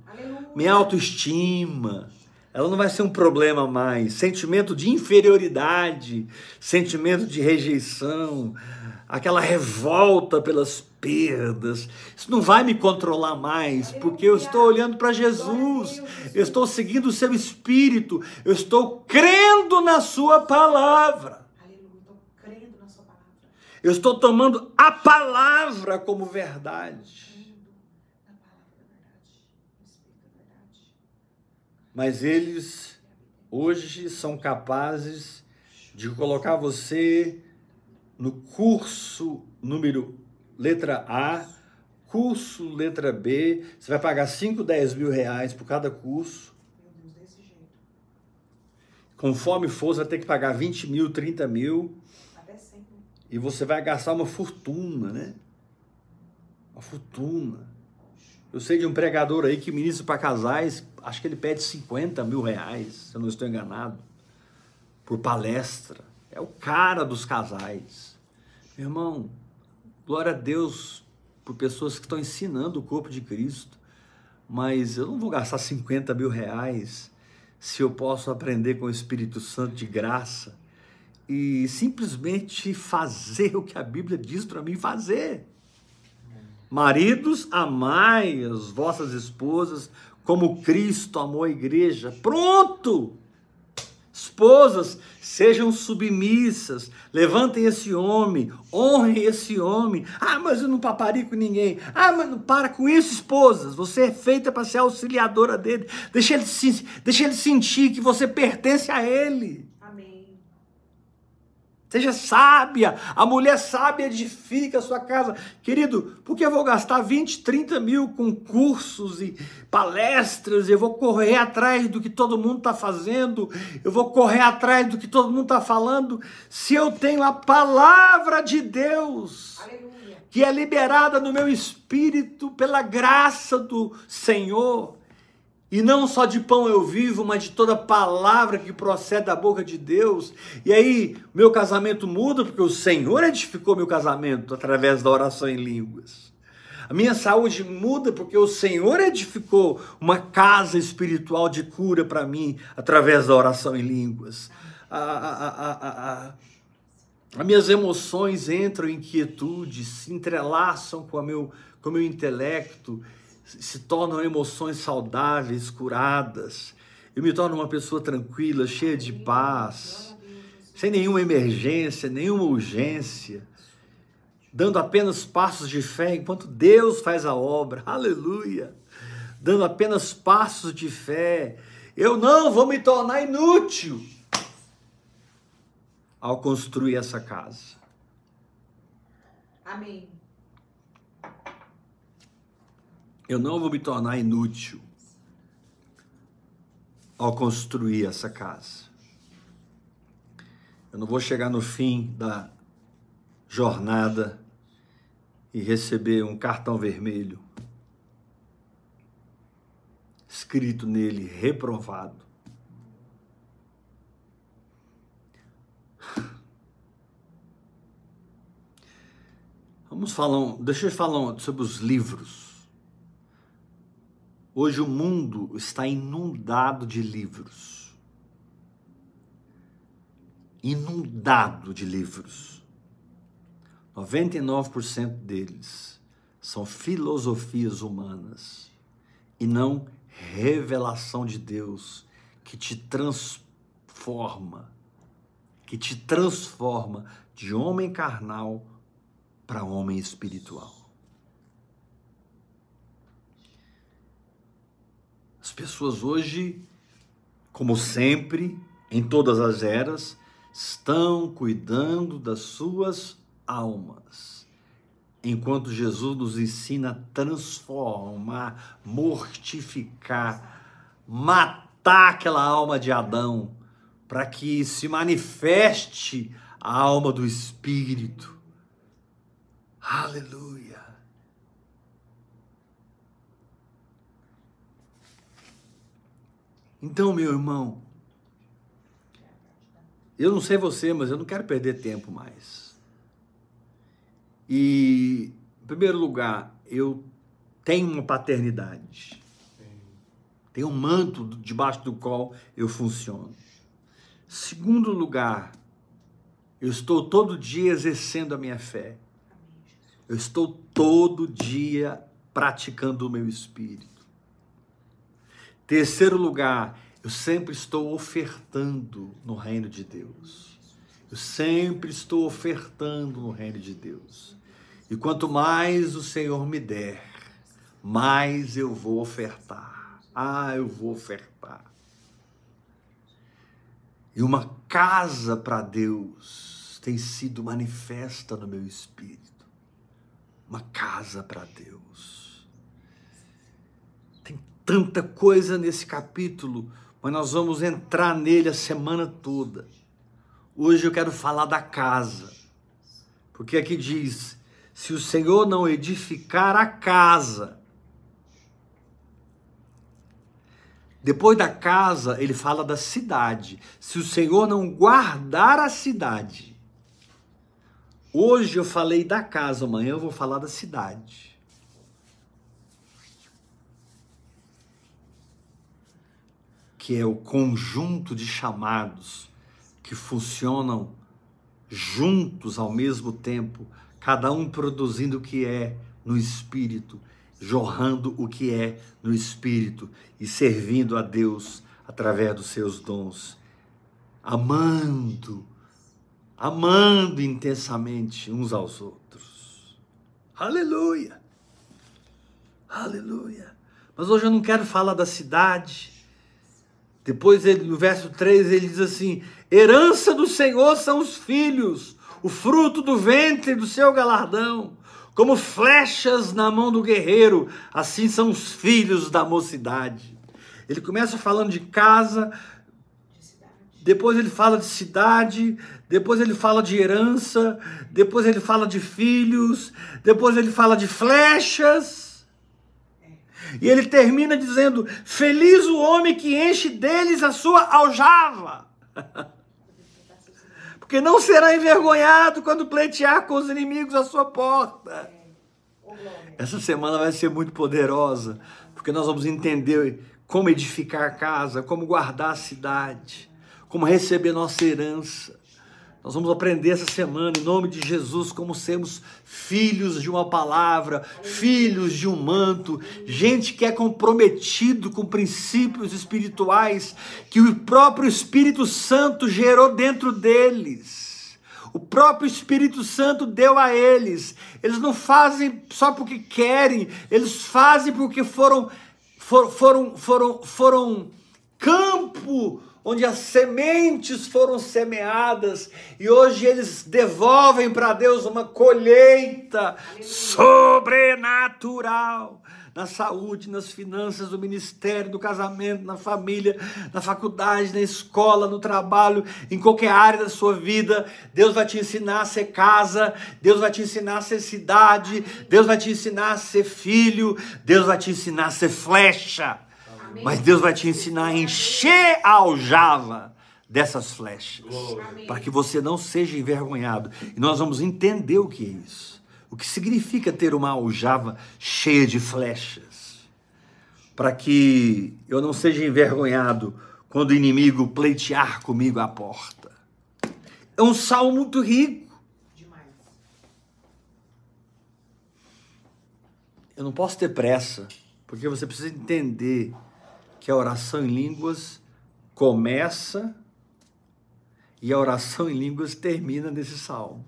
S1: Minha autoestima, ela não vai ser um problema mais. Sentimento de inferioridade, sentimento de rejeição, aquela revolta pelas perdas. Isso não vai me controlar mais, porque eu estou olhando para Jesus, eu estou seguindo o seu espírito, eu estou crendo na sua palavra. Eu estou tomando a palavra como verdade. Mas eles hoje são capazes de colocar você no curso número letra A, curso letra B. Você vai pagar 5, 10 mil reais por cada curso.
S2: Meu Deus, desse jeito.
S1: Conforme for, você vai ter que pagar 20 mil, 30 mil.
S2: Até sempre.
S1: E você vai gastar uma fortuna, né? Uma fortuna. Eu sei de um pregador aí que ministra para casais, acho que ele pede 50 mil reais, se eu não estou enganado, por palestra. É o cara dos casais. Irmão, glória a Deus por pessoas que estão ensinando o corpo de Cristo, mas eu não vou gastar 50 mil reais se eu posso aprender com o Espírito Santo de graça e simplesmente fazer o que a Bíblia diz para mim fazer. Maridos, amai as vossas esposas como Cristo amou a igreja. Pronto! Esposas, sejam submissas, levantem esse homem, honrem esse homem. Ah, mas eu não paparico ninguém. Ah, mas não para com isso, esposas. Você é feita para ser auxiliadora dele. Deixa ele, deixa ele sentir que você pertence a ele. Seja sábia. A mulher sábia edifica a sua casa. Querido, por que eu vou gastar 20, 30 mil com cursos e palestras? Eu vou correr atrás do que todo mundo está fazendo. Eu vou correr atrás do que todo mundo está falando. Se eu tenho a palavra de Deus.
S2: Aleluia.
S1: Que é liberada no meu espírito pela graça do Senhor. E não só de pão eu vivo, mas de toda palavra que procede da boca de Deus. E aí, meu casamento muda porque o Senhor edificou meu casamento através da oração em línguas. A minha saúde muda porque o Senhor edificou uma casa espiritual de cura para mim através da oração em línguas. As minhas emoções entram em quietude, se entrelaçam com, a meu, com o meu intelecto se tornam emoções saudáveis, curadas. Eu me torno uma pessoa tranquila, cheia de paz, sem nenhuma emergência, nenhuma urgência, dando apenas passos de fé enquanto Deus faz a obra. Aleluia! Dando apenas passos de fé. Eu não vou me tornar inútil ao construir essa casa.
S2: Amém.
S1: Eu não vou me tornar inútil ao construir essa casa. Eu não vou chegar no fim da jornada e receber um cartão vermelho escrito nele reprovado. Vamos falar, deixa eu falar sobre os livros. Hoje o mundo está inundado de livros. Inundado de livros. 99% deles são filosofias humanas e não revelação de Deus que te transforma, que te transforma de homem carnal para homem espiritual. As pessoas hoje, como sempre, em todas as eras, estão cuidando das suas almas. Enquanto Jesus nos ensina a transformar, mortificar, matar aquela alma de Adão, para que se manifeste a alma do Espírito. Aleluia. Então, meu irmão, eu não sei você, mas eu não quero perder tempo mais. E, em primeiro lugar, eu tenho uma paternidade. Tenho um manto debaixo do qual eu funciono. Segundo lugar, eu estou todo dia exercendo a minha fé. Eu estou todo dia praticando o meu espírito. Terceiro lugar, eu sempre estou ofertando no reino de Deus. Eu sempre estou ofertando no reino de Deus. E quanto mais o Senhor me der, mais eu vou ofertar. Ah, eu vou ofertar. E uma casa para Deus tem sido manifesta no meu espírito. Uma casa para Deus. Tanta coisa nesse capítulo, mas nós vamos entrar nele a semana toda. Hoje eu quero falar da casa. Porque aqui diz: se o Senhor não edificar a casa, Depois da casa, ele fala da cidade. Se o Senhor não guardar a cidade. Hoje eu falei da casa, amanhã eu vou falar da cidade. Que é o conjunto de chamados que funcionam juntos ao mesmo tempo, cada um produzindo o que é no espírito jorrando o que é no espírito e servindo a Deus através dos seus dons, amando, amando intensamente uns aos outros. Aleluia! Aleluia! Mas hoje eu não quero falar da cidade. Depois, ele, no verso 3, ele diz assim: herança do Senhor são os filhos, o fruto do ventre do seu galardão. Como flechas na mão do guerreiro, assim são os filhos da mocidade. Ele começa falando de casa, depois ele fala de cidade, depois ele fala de herança, depois ele fala de filhos, depois ele fala de flechas. E ele termina dizendo: Feliz o homem que enche deles a sua aljava. porque não será envergonhado quando pleitear com os inimigos à sua porta. Essa semana vai ser muito poderosa, porque nós vamos entender como edificar a casa, como guardar a cidade, como receber nossa herança. Nós vamos aprender essa semana, em nome de Jesus, como sermos filhos de uma palavra, filhos de um manto, gente que é comprometido com princípios espirituais que o próprio Espírito Santo gerou dentro deles. O próprio Espírito Santo deu a eles. Eles não fazem só porque querem, eles fazem porque foram foram foram foram, foram campo onde as sementes foram semeadas e hoje eles devolvem para Deus uma colheita sobrenatural na saúde, nas finanças, no ministério, no casamento, na família, na faculdade, na escola, no trabalho, em qualquer área da sua vida. Deus vai te ensinar a ser casa, Deus vai te ensinar a ser cidade, Deus vai te ensinar a ser filho, Deus vai te ensinar a ser flecha. Mas Deus vai te ensinar a encher a aljava dessas flechas, para que você não seja envergonhado. E nós vamos entender o que é isso. O que significa ter uma aljava cheia de flechas, para que eu não seja envergonhado quando o inimigo pleitear comigo à porta. É um salmo muito rico. Eu não posso ter pressa, porque você precisa entender que a oração em línguas começa e a oração em línguas termina nesse salmo.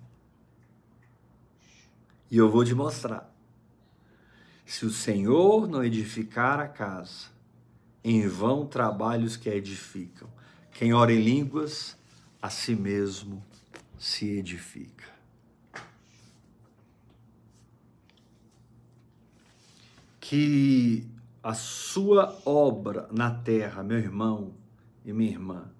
S1: E eu vou te mostrar. Se o Senhor não edificar a casa, em vão trabalhos que a edificam. Quem ora em línguas, a si mesmo se edifica. Que a sua obra na terra, meu irmão e minha irmã,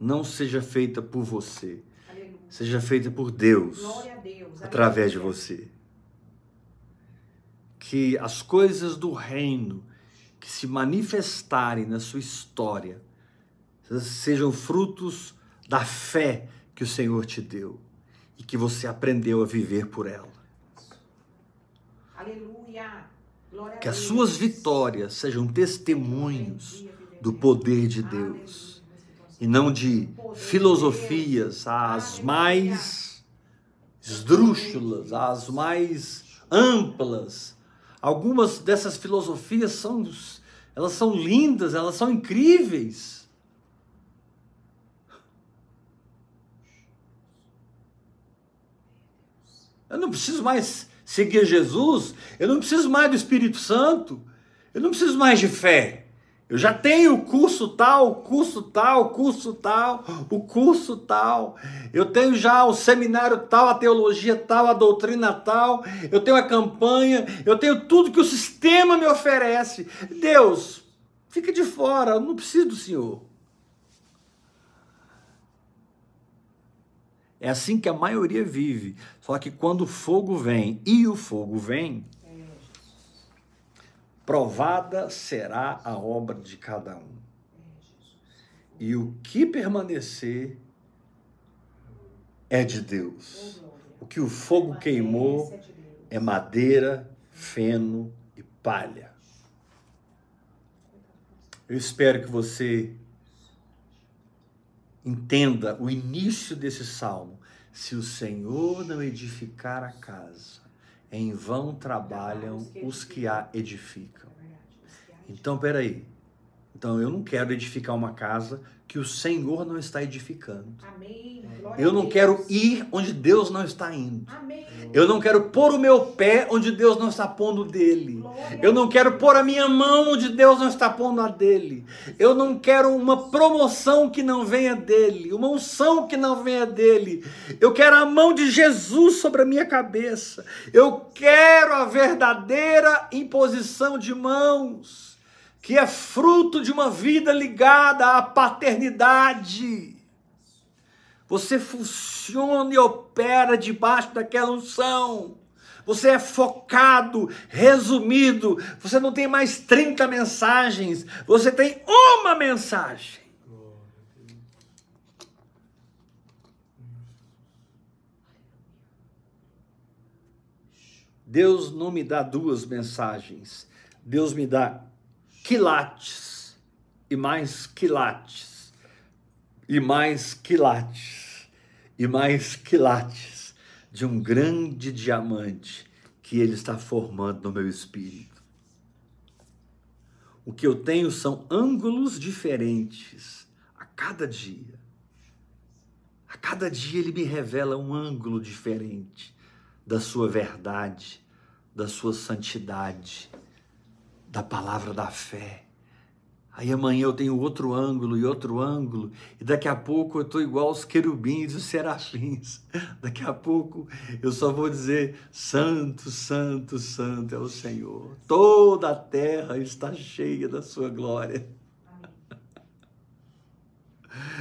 S1: não seja feita por você, Aleluia. seja feita por Deus, Deus através de você. Que as coisas do reino que se manifestarem na sua história sejam frutos da fé que o Senhor te deu e que você aprendeu a viver por ela. Aleluia. Que as suas vitórias sejam testemunhos do poder de Deus e não de filosofias as mais esdrúxulas, as mais amplas. Algumas dessas filosofias são elas são lindas, elas são incríveis. Eu não preciso mais seguir Jesus, eu não preciso mais do Espírito Santo, eu não preciso mais de fé, Eu já tenho o curso tal, o curso tal, o curso tal, o curso tal. Eu tenho já o seminário tal, a teologia tal, a doutrina tal. Eu tenho a campanha, eu tenho tudo que o sistema me oferece. Deus, fica de fora, eu não preciso do Senhor. É assim que a maioria vive. Só que quando o fogo vem, e o fogo vem, provada será a obra de cada um. E o que permanecer é de Deus. O que o fogo queimou é madeira, feno e palha. Eu espero que você entenda o início desse salmo. Se o Senhor não edificar a casa, em vão trabalham os que a edificam. Então, peraí. Então, eu não quero edificar uma casa que o Senhor não está edificando.
S2: Amém.
S1: Eu não quero ir onde Deus não está indo.
S2: Amém.
S1: Eu não quero pôr o meu pé onde Deus não está pondo dele. Eu não quero pôr a minha mão onde Deus não está pondo a dele. Eu não quero uma promoção que não venha dele, uma unção que não venha dele. Eu quero a mão de Jesus sobre a minha cabeça. Eu quero a verdadeira imposição de mãos, que é fruto de uma vida ligada à paternidade. Você funciona e opera debaixo daquela unção. Você é focado, resumido. Você não tem mais 30 mensagens. Você tem uma mensagem. Deus não me dá duas mensagens. Deus me dá quilates e mais quilates e mais quilates e mais quilates de um grande diamante que ele está formando no meu espírito. O que eu tenho são ângulos diferentes a cada dia. A cada dia ele me revela um ângulo diferente da sua verdade, da sua santidade, da palavra da fé. Aí amanhã eu tenho outro ângulo e outro ângulo, e daqui a pouco eu estou igual os querubins e os serafins. Daqui a pouco eu só vou dizer: Santo, Santo, Santo é o Senhor. Toda a terra está cheia da sua glória.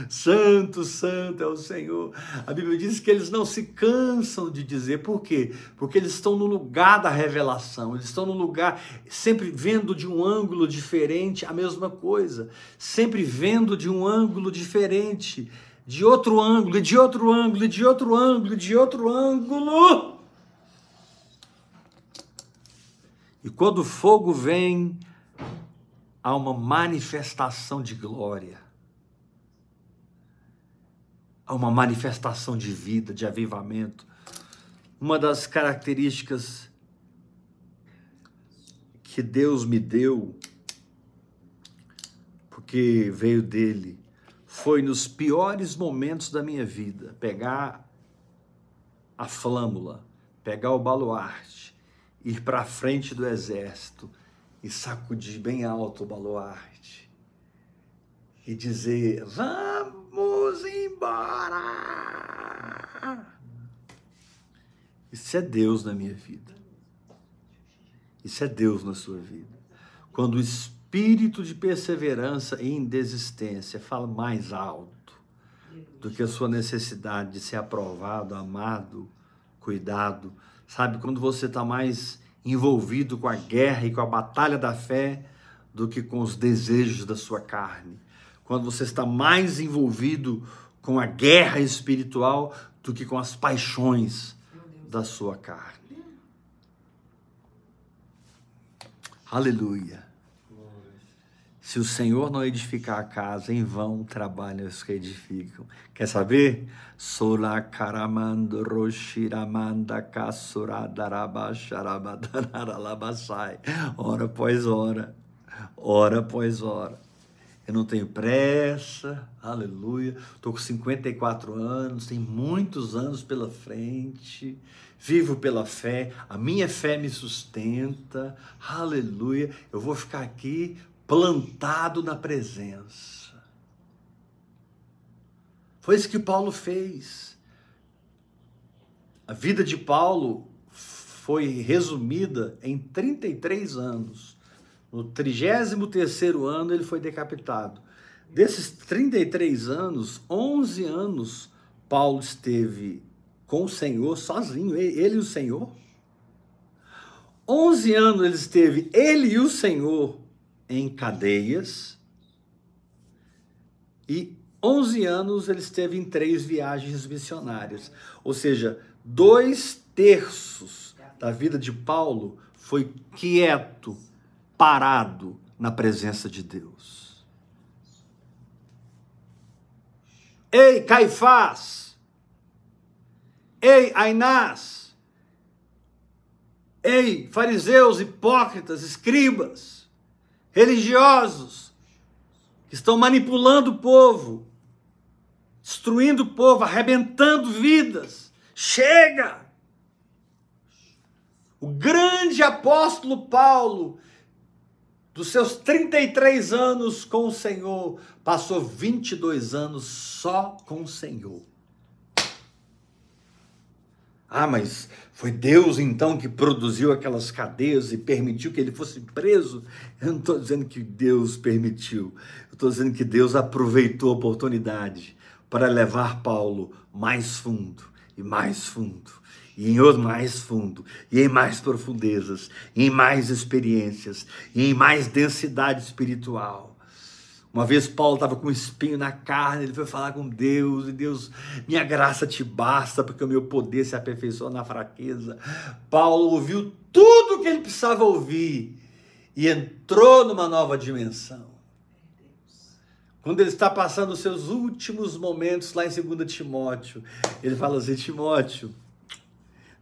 S1: Santo, santo é o Senhor. A Bíblia diz que eles não se cansam de dizer, por quê? Porque eles estão no lugar da revelação, eles estão no lugar, sempre vendo de um ângulo diferente a mesma coisa, sempre vendo de um ângulo diferente, de outro ângulo, de outro ângulo, de outro ângulo, de outro ângulo. E quando o fogo vem, há uma manifestação de glória a uma manifestação de vida, de avivamento. Uma das características que Deus me deu, porque veio dele, foi nos piores momentos da minha vida pegar a flâmula, pegar o baluarte, ir para frente do exército e sacudir bem alto o baluarte e dizer: Vamos! Vamos embora! Isso é Deus na minha vida. Isso é Deus na sua vida. Quando o espírito de perseverança e indesistência fala mais alto do que a sua necessidade de ser aprovado, amado, cuidado, sabe? Quando você está mais envolvido com a guerra e com a batalha da fé do que com os desejos da sua carne quando você está mais envolvido com a guerra espiritual do que com as paixões da sua carne. Aleluia. Se o Senhor não edificar a casa, em vão trabalham os que edificam. Quer saber? Sola karamando roshiramanda kasuradarabasharabadanalalabasai. Hora após hora, hora após hora eu não tenho pressa, aleluia. Estou com 54 anos, tenho muitos anos pela frente, vivo pela fé, a minha fé me sustenta, aleluia. Eu vou ficar aqui plantado na presença. Foi isso que Paulo fez. A vida de Paulo foi resumida em 33 anos. No 33º ano ele foi decapitado. Desses 33 anos, 11 anos Paulo esteve com o Senhor sozinho, ele e o Senhor. 11 anos ele esteve, ele e o Senhor, em cadeias. E 11 anos ele esteve em três viagens missionárias. Ou seja, dois terços da vida de Paulo foi quieto, parado na presença de Deus. Ei, Caifás! Ei, Ainás! Ei, fariseus, hipócritas, escribas, religiosos, que estão manipulando o povo, destruindo o povo, arrebentando vidas. Chega! O grande apóstolo Paulo, dos seus 33 anos com o Senhor, passou 22 anos só com o Senhor. Ah, mas foi Deus então que produziu aquelas cadeias e permitiu que ele fosse preso? Eu não estou dizendo que Deus permitiu, eu estou dizendo que Deus aproveitou a oportunidade para levar Paulo mais fundo e mais fundo e em mais fundo, e em mais profundezas, e em mais experiências, e em mais densidade espiritual. Uma vez Paulo estava com um espinho na carne, ele foi falar com Deus, e Deus, minha graça te basta, porque o meu poder se aperfeiçoa na fraqueza. Paulo ouviu tudo o que ele precisava ouvir e entrou numa nova dimensão. Quando ele está passando os seus últimos momentos lá em 2 Timóteo, ele fala assim: Timóteo,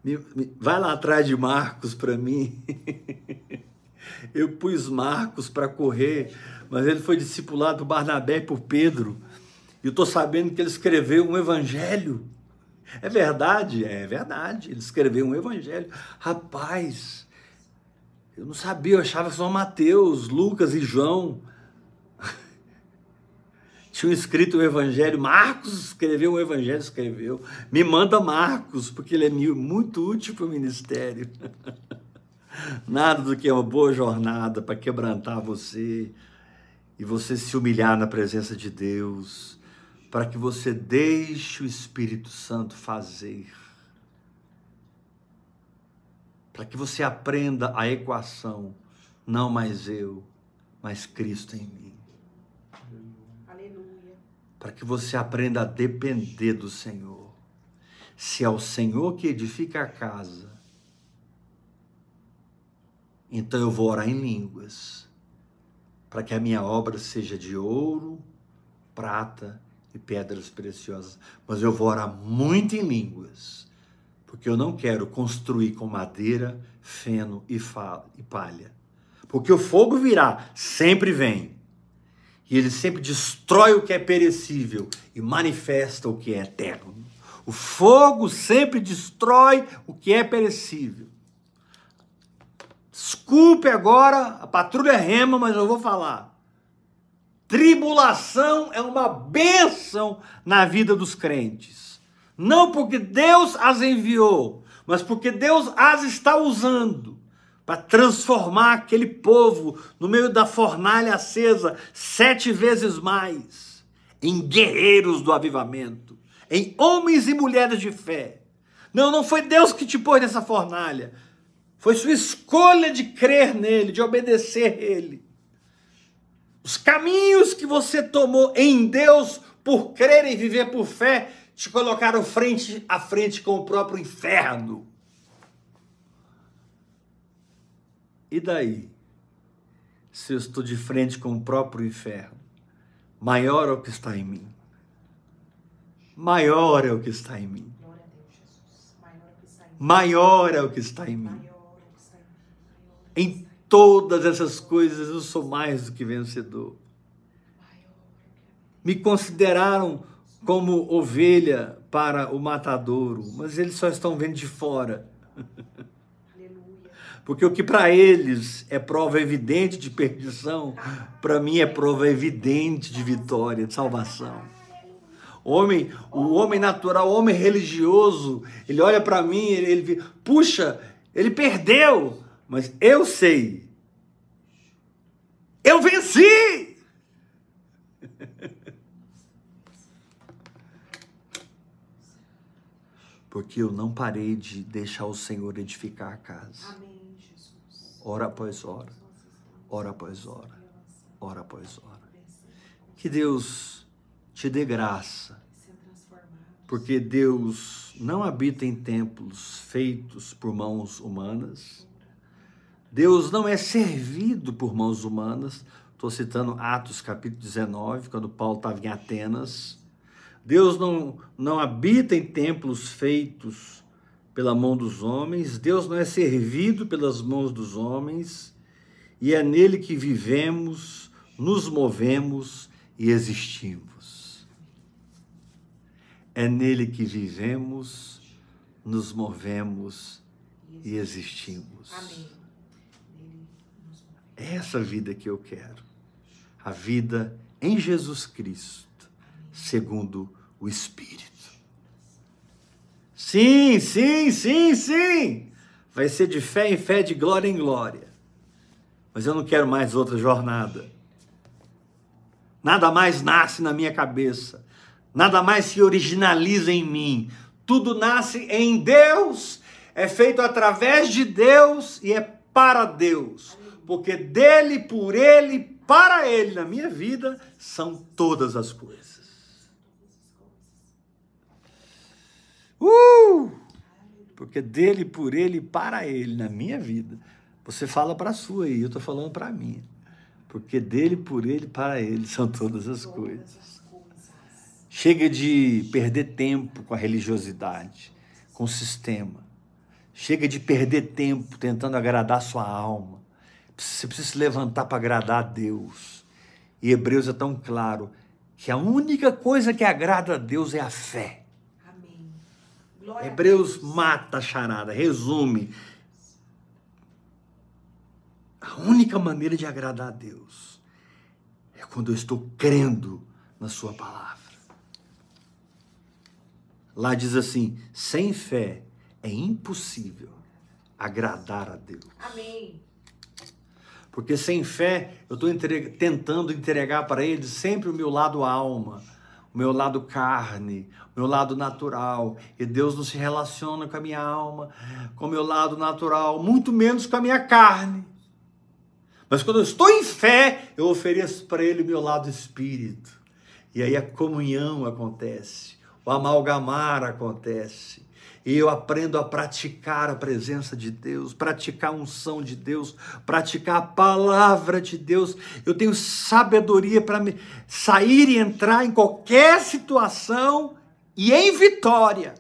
S1: me, me, vai lá atrás de Marcos para mim. Eu pus Marcos para correr, mas ele foi discipulado Barnabé por Pedro. E eu estou sabendo que ele escreveu um evangelho. É verdade? É verdade. Ele escreveu um evangelho. Rapaz, eu não sabia, eu achava só Mateus, Lucas e João tinham escrito o evangelho, Marcos escreveu o evangelho, escreveu. Me manda Marcos, porque ele é muito útil para o ministério. Nada do que é uma boa jornada para quebrantar você e você se humilhar na presença de Deus, para que você deixe o Espírito Santo fazer. Para que você aprenda a equação, não mais eu, mas Cristo em mim para que você aprenda a depender do Senhor. Se é o Senhor que edifica a casa, então eu vou orar em línguas, para que a minha obra seja de ouro, prata e pedras preciosas. Mas eu vou orar muito em línguas, porque eu não quero construir com madeira, feno e, palha. Porque o fogo virá, sempre vem e ele sempre destrói o que é perecível e manifesta o que é eterno. O fogo sempre destrói o que é perecível. Desculpe agora, a patrulha rema, mas eu vou falar. Tribulação é uma bênção na vida dos crentes. Não porque Deus as enviou, mas porque Deus as está usando para transformar aquele povo no meio da fornalha acesa sete vezes mais em guerreiros do avivamento, em homens e mulheres de fé. Não, não foi Deus que te pôs nessa fornalha. Foi sua escolha de crer nele, de obedecer ele. Os caminhos que você tomou em Deus por crer e viver por fé te colocaram frente a frente com o próprio inferno. E daí? Se eu estou de frente com o próprio inferno, maior é o que está em mim. Maior é o que está em mim. Maior é o que está em mim. Em todas essas coisas eu sou mais do que vencedor. Me consideraram como ovelha para o matadouro, mas eles só estão vendo de fora. Porque o que para eles é prova evidente de perdição, para mim é prova evidente de vitória, de salvação. O homem, o homem natural, o homem religioso, ele olha para mim, ele, ele puxa, ele perdeu, mas eu sei. Eu venci! Porque eu não parei de deixar o Senhor edificar a casa.
S2: Amém.
S1: Hora após hora, hora após hora, hora após hora. Que Deus te dê graça, porque Deus não habita em templos feitos por mãos humanas. Deus não é servido por mãos humanas. Estou citando Atos capítulo 19, quando Paulo estava em Atenas. Deus não, não habita em templos feitos pela mão dos homens. Deus não é servido pelas mãos dos homens. E é nele que vivemos, nos movemos e existimos. É nele que vivemos, nos movemos e existimos. É essa vida que eu quero. A vida em Jesus Cristo, segundo o Espírito. Sim, sim, sim, sim. Vai ser de fé em fé, de glória em glória. Mas eu não quero mais outra jornada. Nada mais nasce na minha cabeça. Nada mais se originaliza em mim. Tudo nasce em Deus, é feito através de Deus e é para Deus. Porque dele, por ele, para ele, na minha vida, são todas as coisas. Uh! Porque dele, por ele, para ele, na minha vida. Você fala para a sua aí, eu estou falando para a minha. Porque dele, por ele, para ele, são todas as coisas.
S2: Todas as coisas.
S1: Chega de perder tempo com a religiosidade, com o sistema. Chega de perder tempo tentando agradar sua alma. Você precisa se levantar para agradar a Deus. E Hebreus é tão claro que a única coisa que agrada a Deus é a fé.
S2: Glória
S1: Hebreus mata a charada, resume. A única maneira de agradar a Deus é quando eu estou crendo na Sua palavra. Lá diz assim: sem fé é impossível agradar a Deus.
S2: Amém.
S1: Porque sem fé eu estou tentando entregar para Ele sempre o meu lado alma, o meu lado carne, o meu lado natural. E Deus não se relaciona com a minha alma, com o meu lado natural, muito menos com a minha carne. Mas quando eu estou em fé, eu ofereço para Ele o meu lado espírito. E aí a comunhão acontece, o amalgamar acontece. E eu aprendo a praticar a presença de Deus, praticar a unção de Deus, praticar a palavra de Deus. Eu tenho sabedoria para me sair e entrar em qualquer situação e em vitória.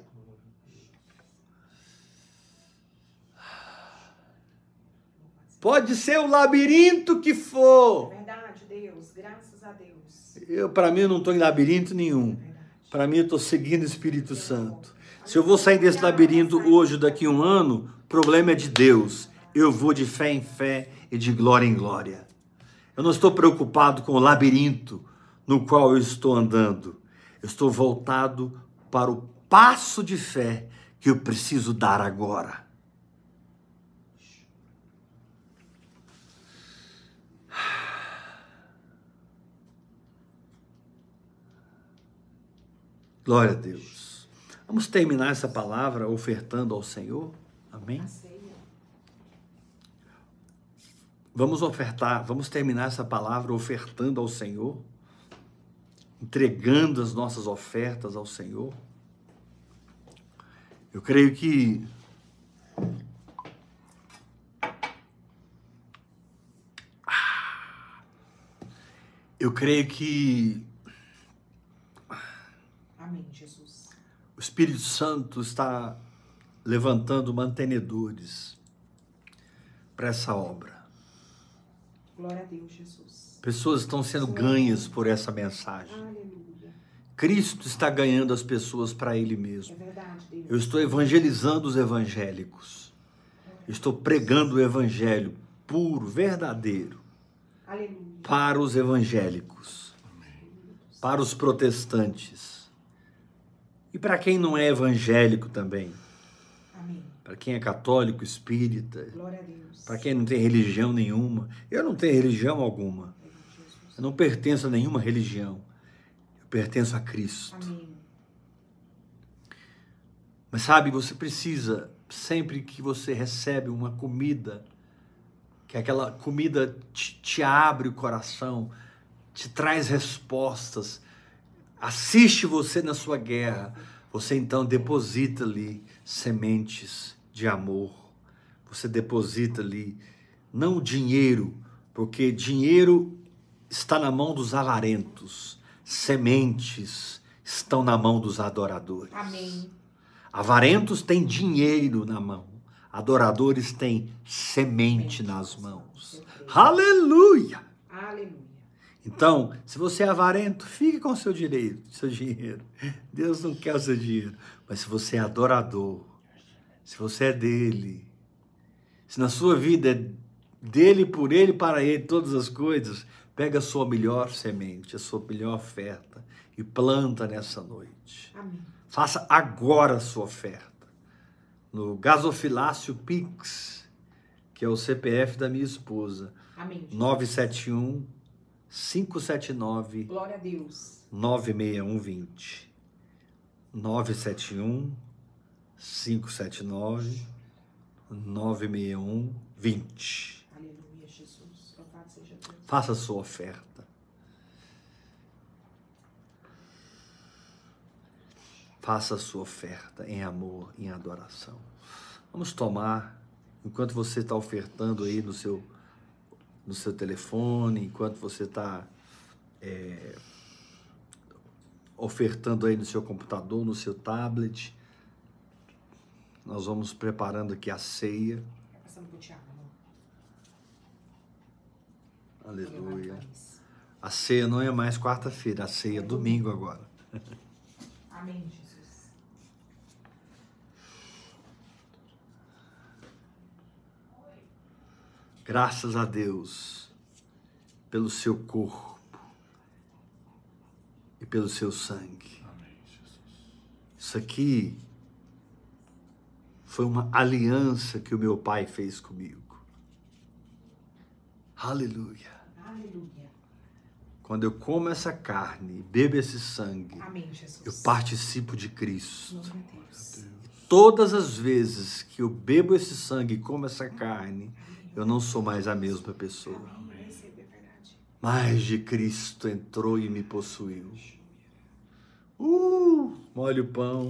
S1: Pode ser o labirinto que for.
S2: Verdade, Deus. Graças a Deus.
S1: Eu, para mim, eu não estou em labirinto nenhum. Para mim, eu estou seguindo o Espírito Santo. Se eu vou sair desse labirinto hoje, daqui a um ano, o problema é de Deus. Eu vou de fé em fé e de glória em glória. Eu não estou preocupado com o labirinto no qual eu estou andando. Eu estou voltado para o passo de fé que eu preciso dar agora. Glória a Deus. Vamos terminar essa palavra ofertando ao Senhor. Amém? Vamos ofertar, vamos terminar essa palavra ofertando ao Senhor, entregando as nossas ofertas ao Senhor. Eu creio que Ah! eu creio que
S2: Amém, Jesus.
S1: o Espírito Santo está levantando mantenedores para essa obra.
S2: Glória a Deus, Jesus.
S1: Pessoas estão sendo ganhas por essa mensagem.
S2: Aleluia.
S1: Cristo está ganhando as pessoas para Ele
S2: É
S1: mesmo.
S2: verdade, Deus.
S1: Eu estou evangelizando os evangélicos. Estou pregando o evangelho puro, verdadeiro,
S2: Aleluia.
S1: para os evangélicos, para os protestantes e para quem não é evangélico também, para quem é católico, espírita,
S2: Glória a Deus.
S1: para quem não tem religião nenhuma. Eu não tenho religião alguma. Eu não pertenço a nenhuma religião. Eu pertenço a Cristo.
S2: Amém.
S1: Mas sabe, você precisa, sempre que você recebe uma comida, que aquela comida te, te abre o coração, te traz respostas, assiste você na sua guerra, você então deposita ali sementes de amor. Você deposita ali não dinheiro, porque dinheiro está na mão dos avarentos, sementes estão na mão dos adoradores.
S2: Amém.
S1: Avarentos têm dinheiro na mão, adoradores têm semente nas mãos. Aleluia!
S2: Aleluia.
S1: Então, se você é avarento, fique com o seu direito, seu dinheiro. Deus não quer o seu dinheiro. Mas se você é adorador, se você é dele, se na sua vida é dele, por ele, para ele, todas as coisas, pega a sua melhor semente, a sua melhor oferta e planta nessa noite.
S2: Amém.
S1: Faça agora a sua oferta. No Gasofilácio Pix, que é o CPF da minha esposa,
S2: Amém.
S1: 971 579
S2: Glória a Deus.
S1: 96120. 971 579 96120.
S2: Aleluia, Jesus. Louvado seja Deus.
S1: Faça a sua oferta. Faça a sua oferta em amor, em adoração. Vamos tomar, enquanto você está ofertando aí no seu, no seu telefone, enquanto você está é, ofertando aí no seu computador, no seu tablet, nós vamos preparando aqui a ceia.
S2: Passando Tiago, amor.
S1: Aleluia. A ceia não é mais quarta-feira, a ceia é domingo agora.
S2: Amém, Jesus.
S1: Graças a Deus pelo seu corpo e pelo seu sangue. Isso aqui foi uma aliança que o meu pai fez comigo. Aleluia.
S2: Aleluia.
S1: Quando eu como essa carne e bebo esse sangue,
S2: Amém, Jesus.
S1: eu participo de Cristo. Todas as vezes que eu bebo esse sangue e como essa carne, eu não sou mais a mesma pessoa.
S2: Verdade.
S1: Mas de Cristo entrou e me possuiu. Uh, molhe o pão.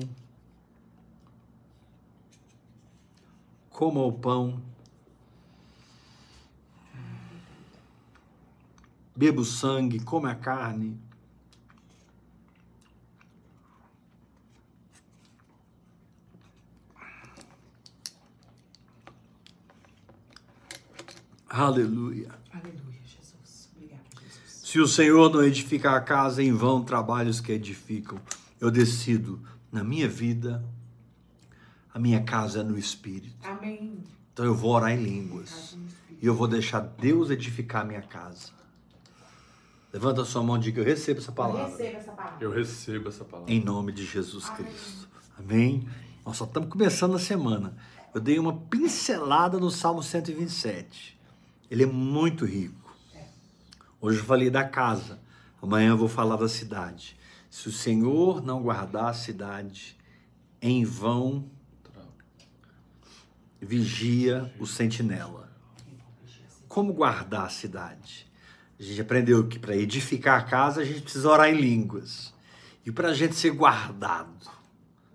S1: Coma o pão. Beba o sangue, come a carne. Aleluia.
S2: Aleluia, Jesus. Obrigado, Jesus.
S1: Se o Senhor não edificar a casa, em vão trabalhos que edificam. Eu decido na minha vida, a minha casa é no Espírito.
S2: Amém.
S1: Então eu vou orar em línguas. E eu vou deixar Deus edificar a minha casa. Levanta a sua mão e diga: Eu recebo essa palavra.
S2: Receba essa palavra.
S3: Eu recebo essa palavra.
S1: Em nome de Jesus
S2: Amém.
S1: Cristo. Amém? Nós só estamos começando a semana. Eu dei uma pincelada no Salmo 127. Ele é muito rico. Hoje eu falei da casa. Amanhã eu vou falar da cidade. Se o Senhor não guardar a cidade, em vão vigia o sentinela. Como guardar a cidade? A gente aprendeu que para edificar a casa a gente precisa orar em línguas. E para a gente ser guardado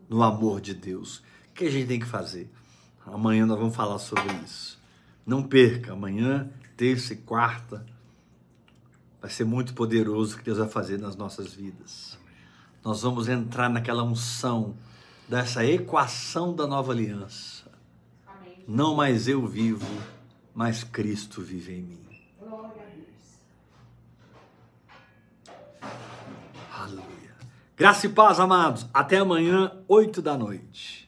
S1: no amor de Deus, o que a gente tem que fazer? Amanhã nós vamos falar sobre isso. Não perca, amanhã, terça e quarta, vai ser muito poderoso o que Deus vai fazer nas nossas vidas. Nós vamos entrar naquela unção dessa equação da nova aliança. Não mais eu vivo, mas Cristo vive em mim. Aleluia. Graça e paz, amados. Até amanhã, 8 da noite.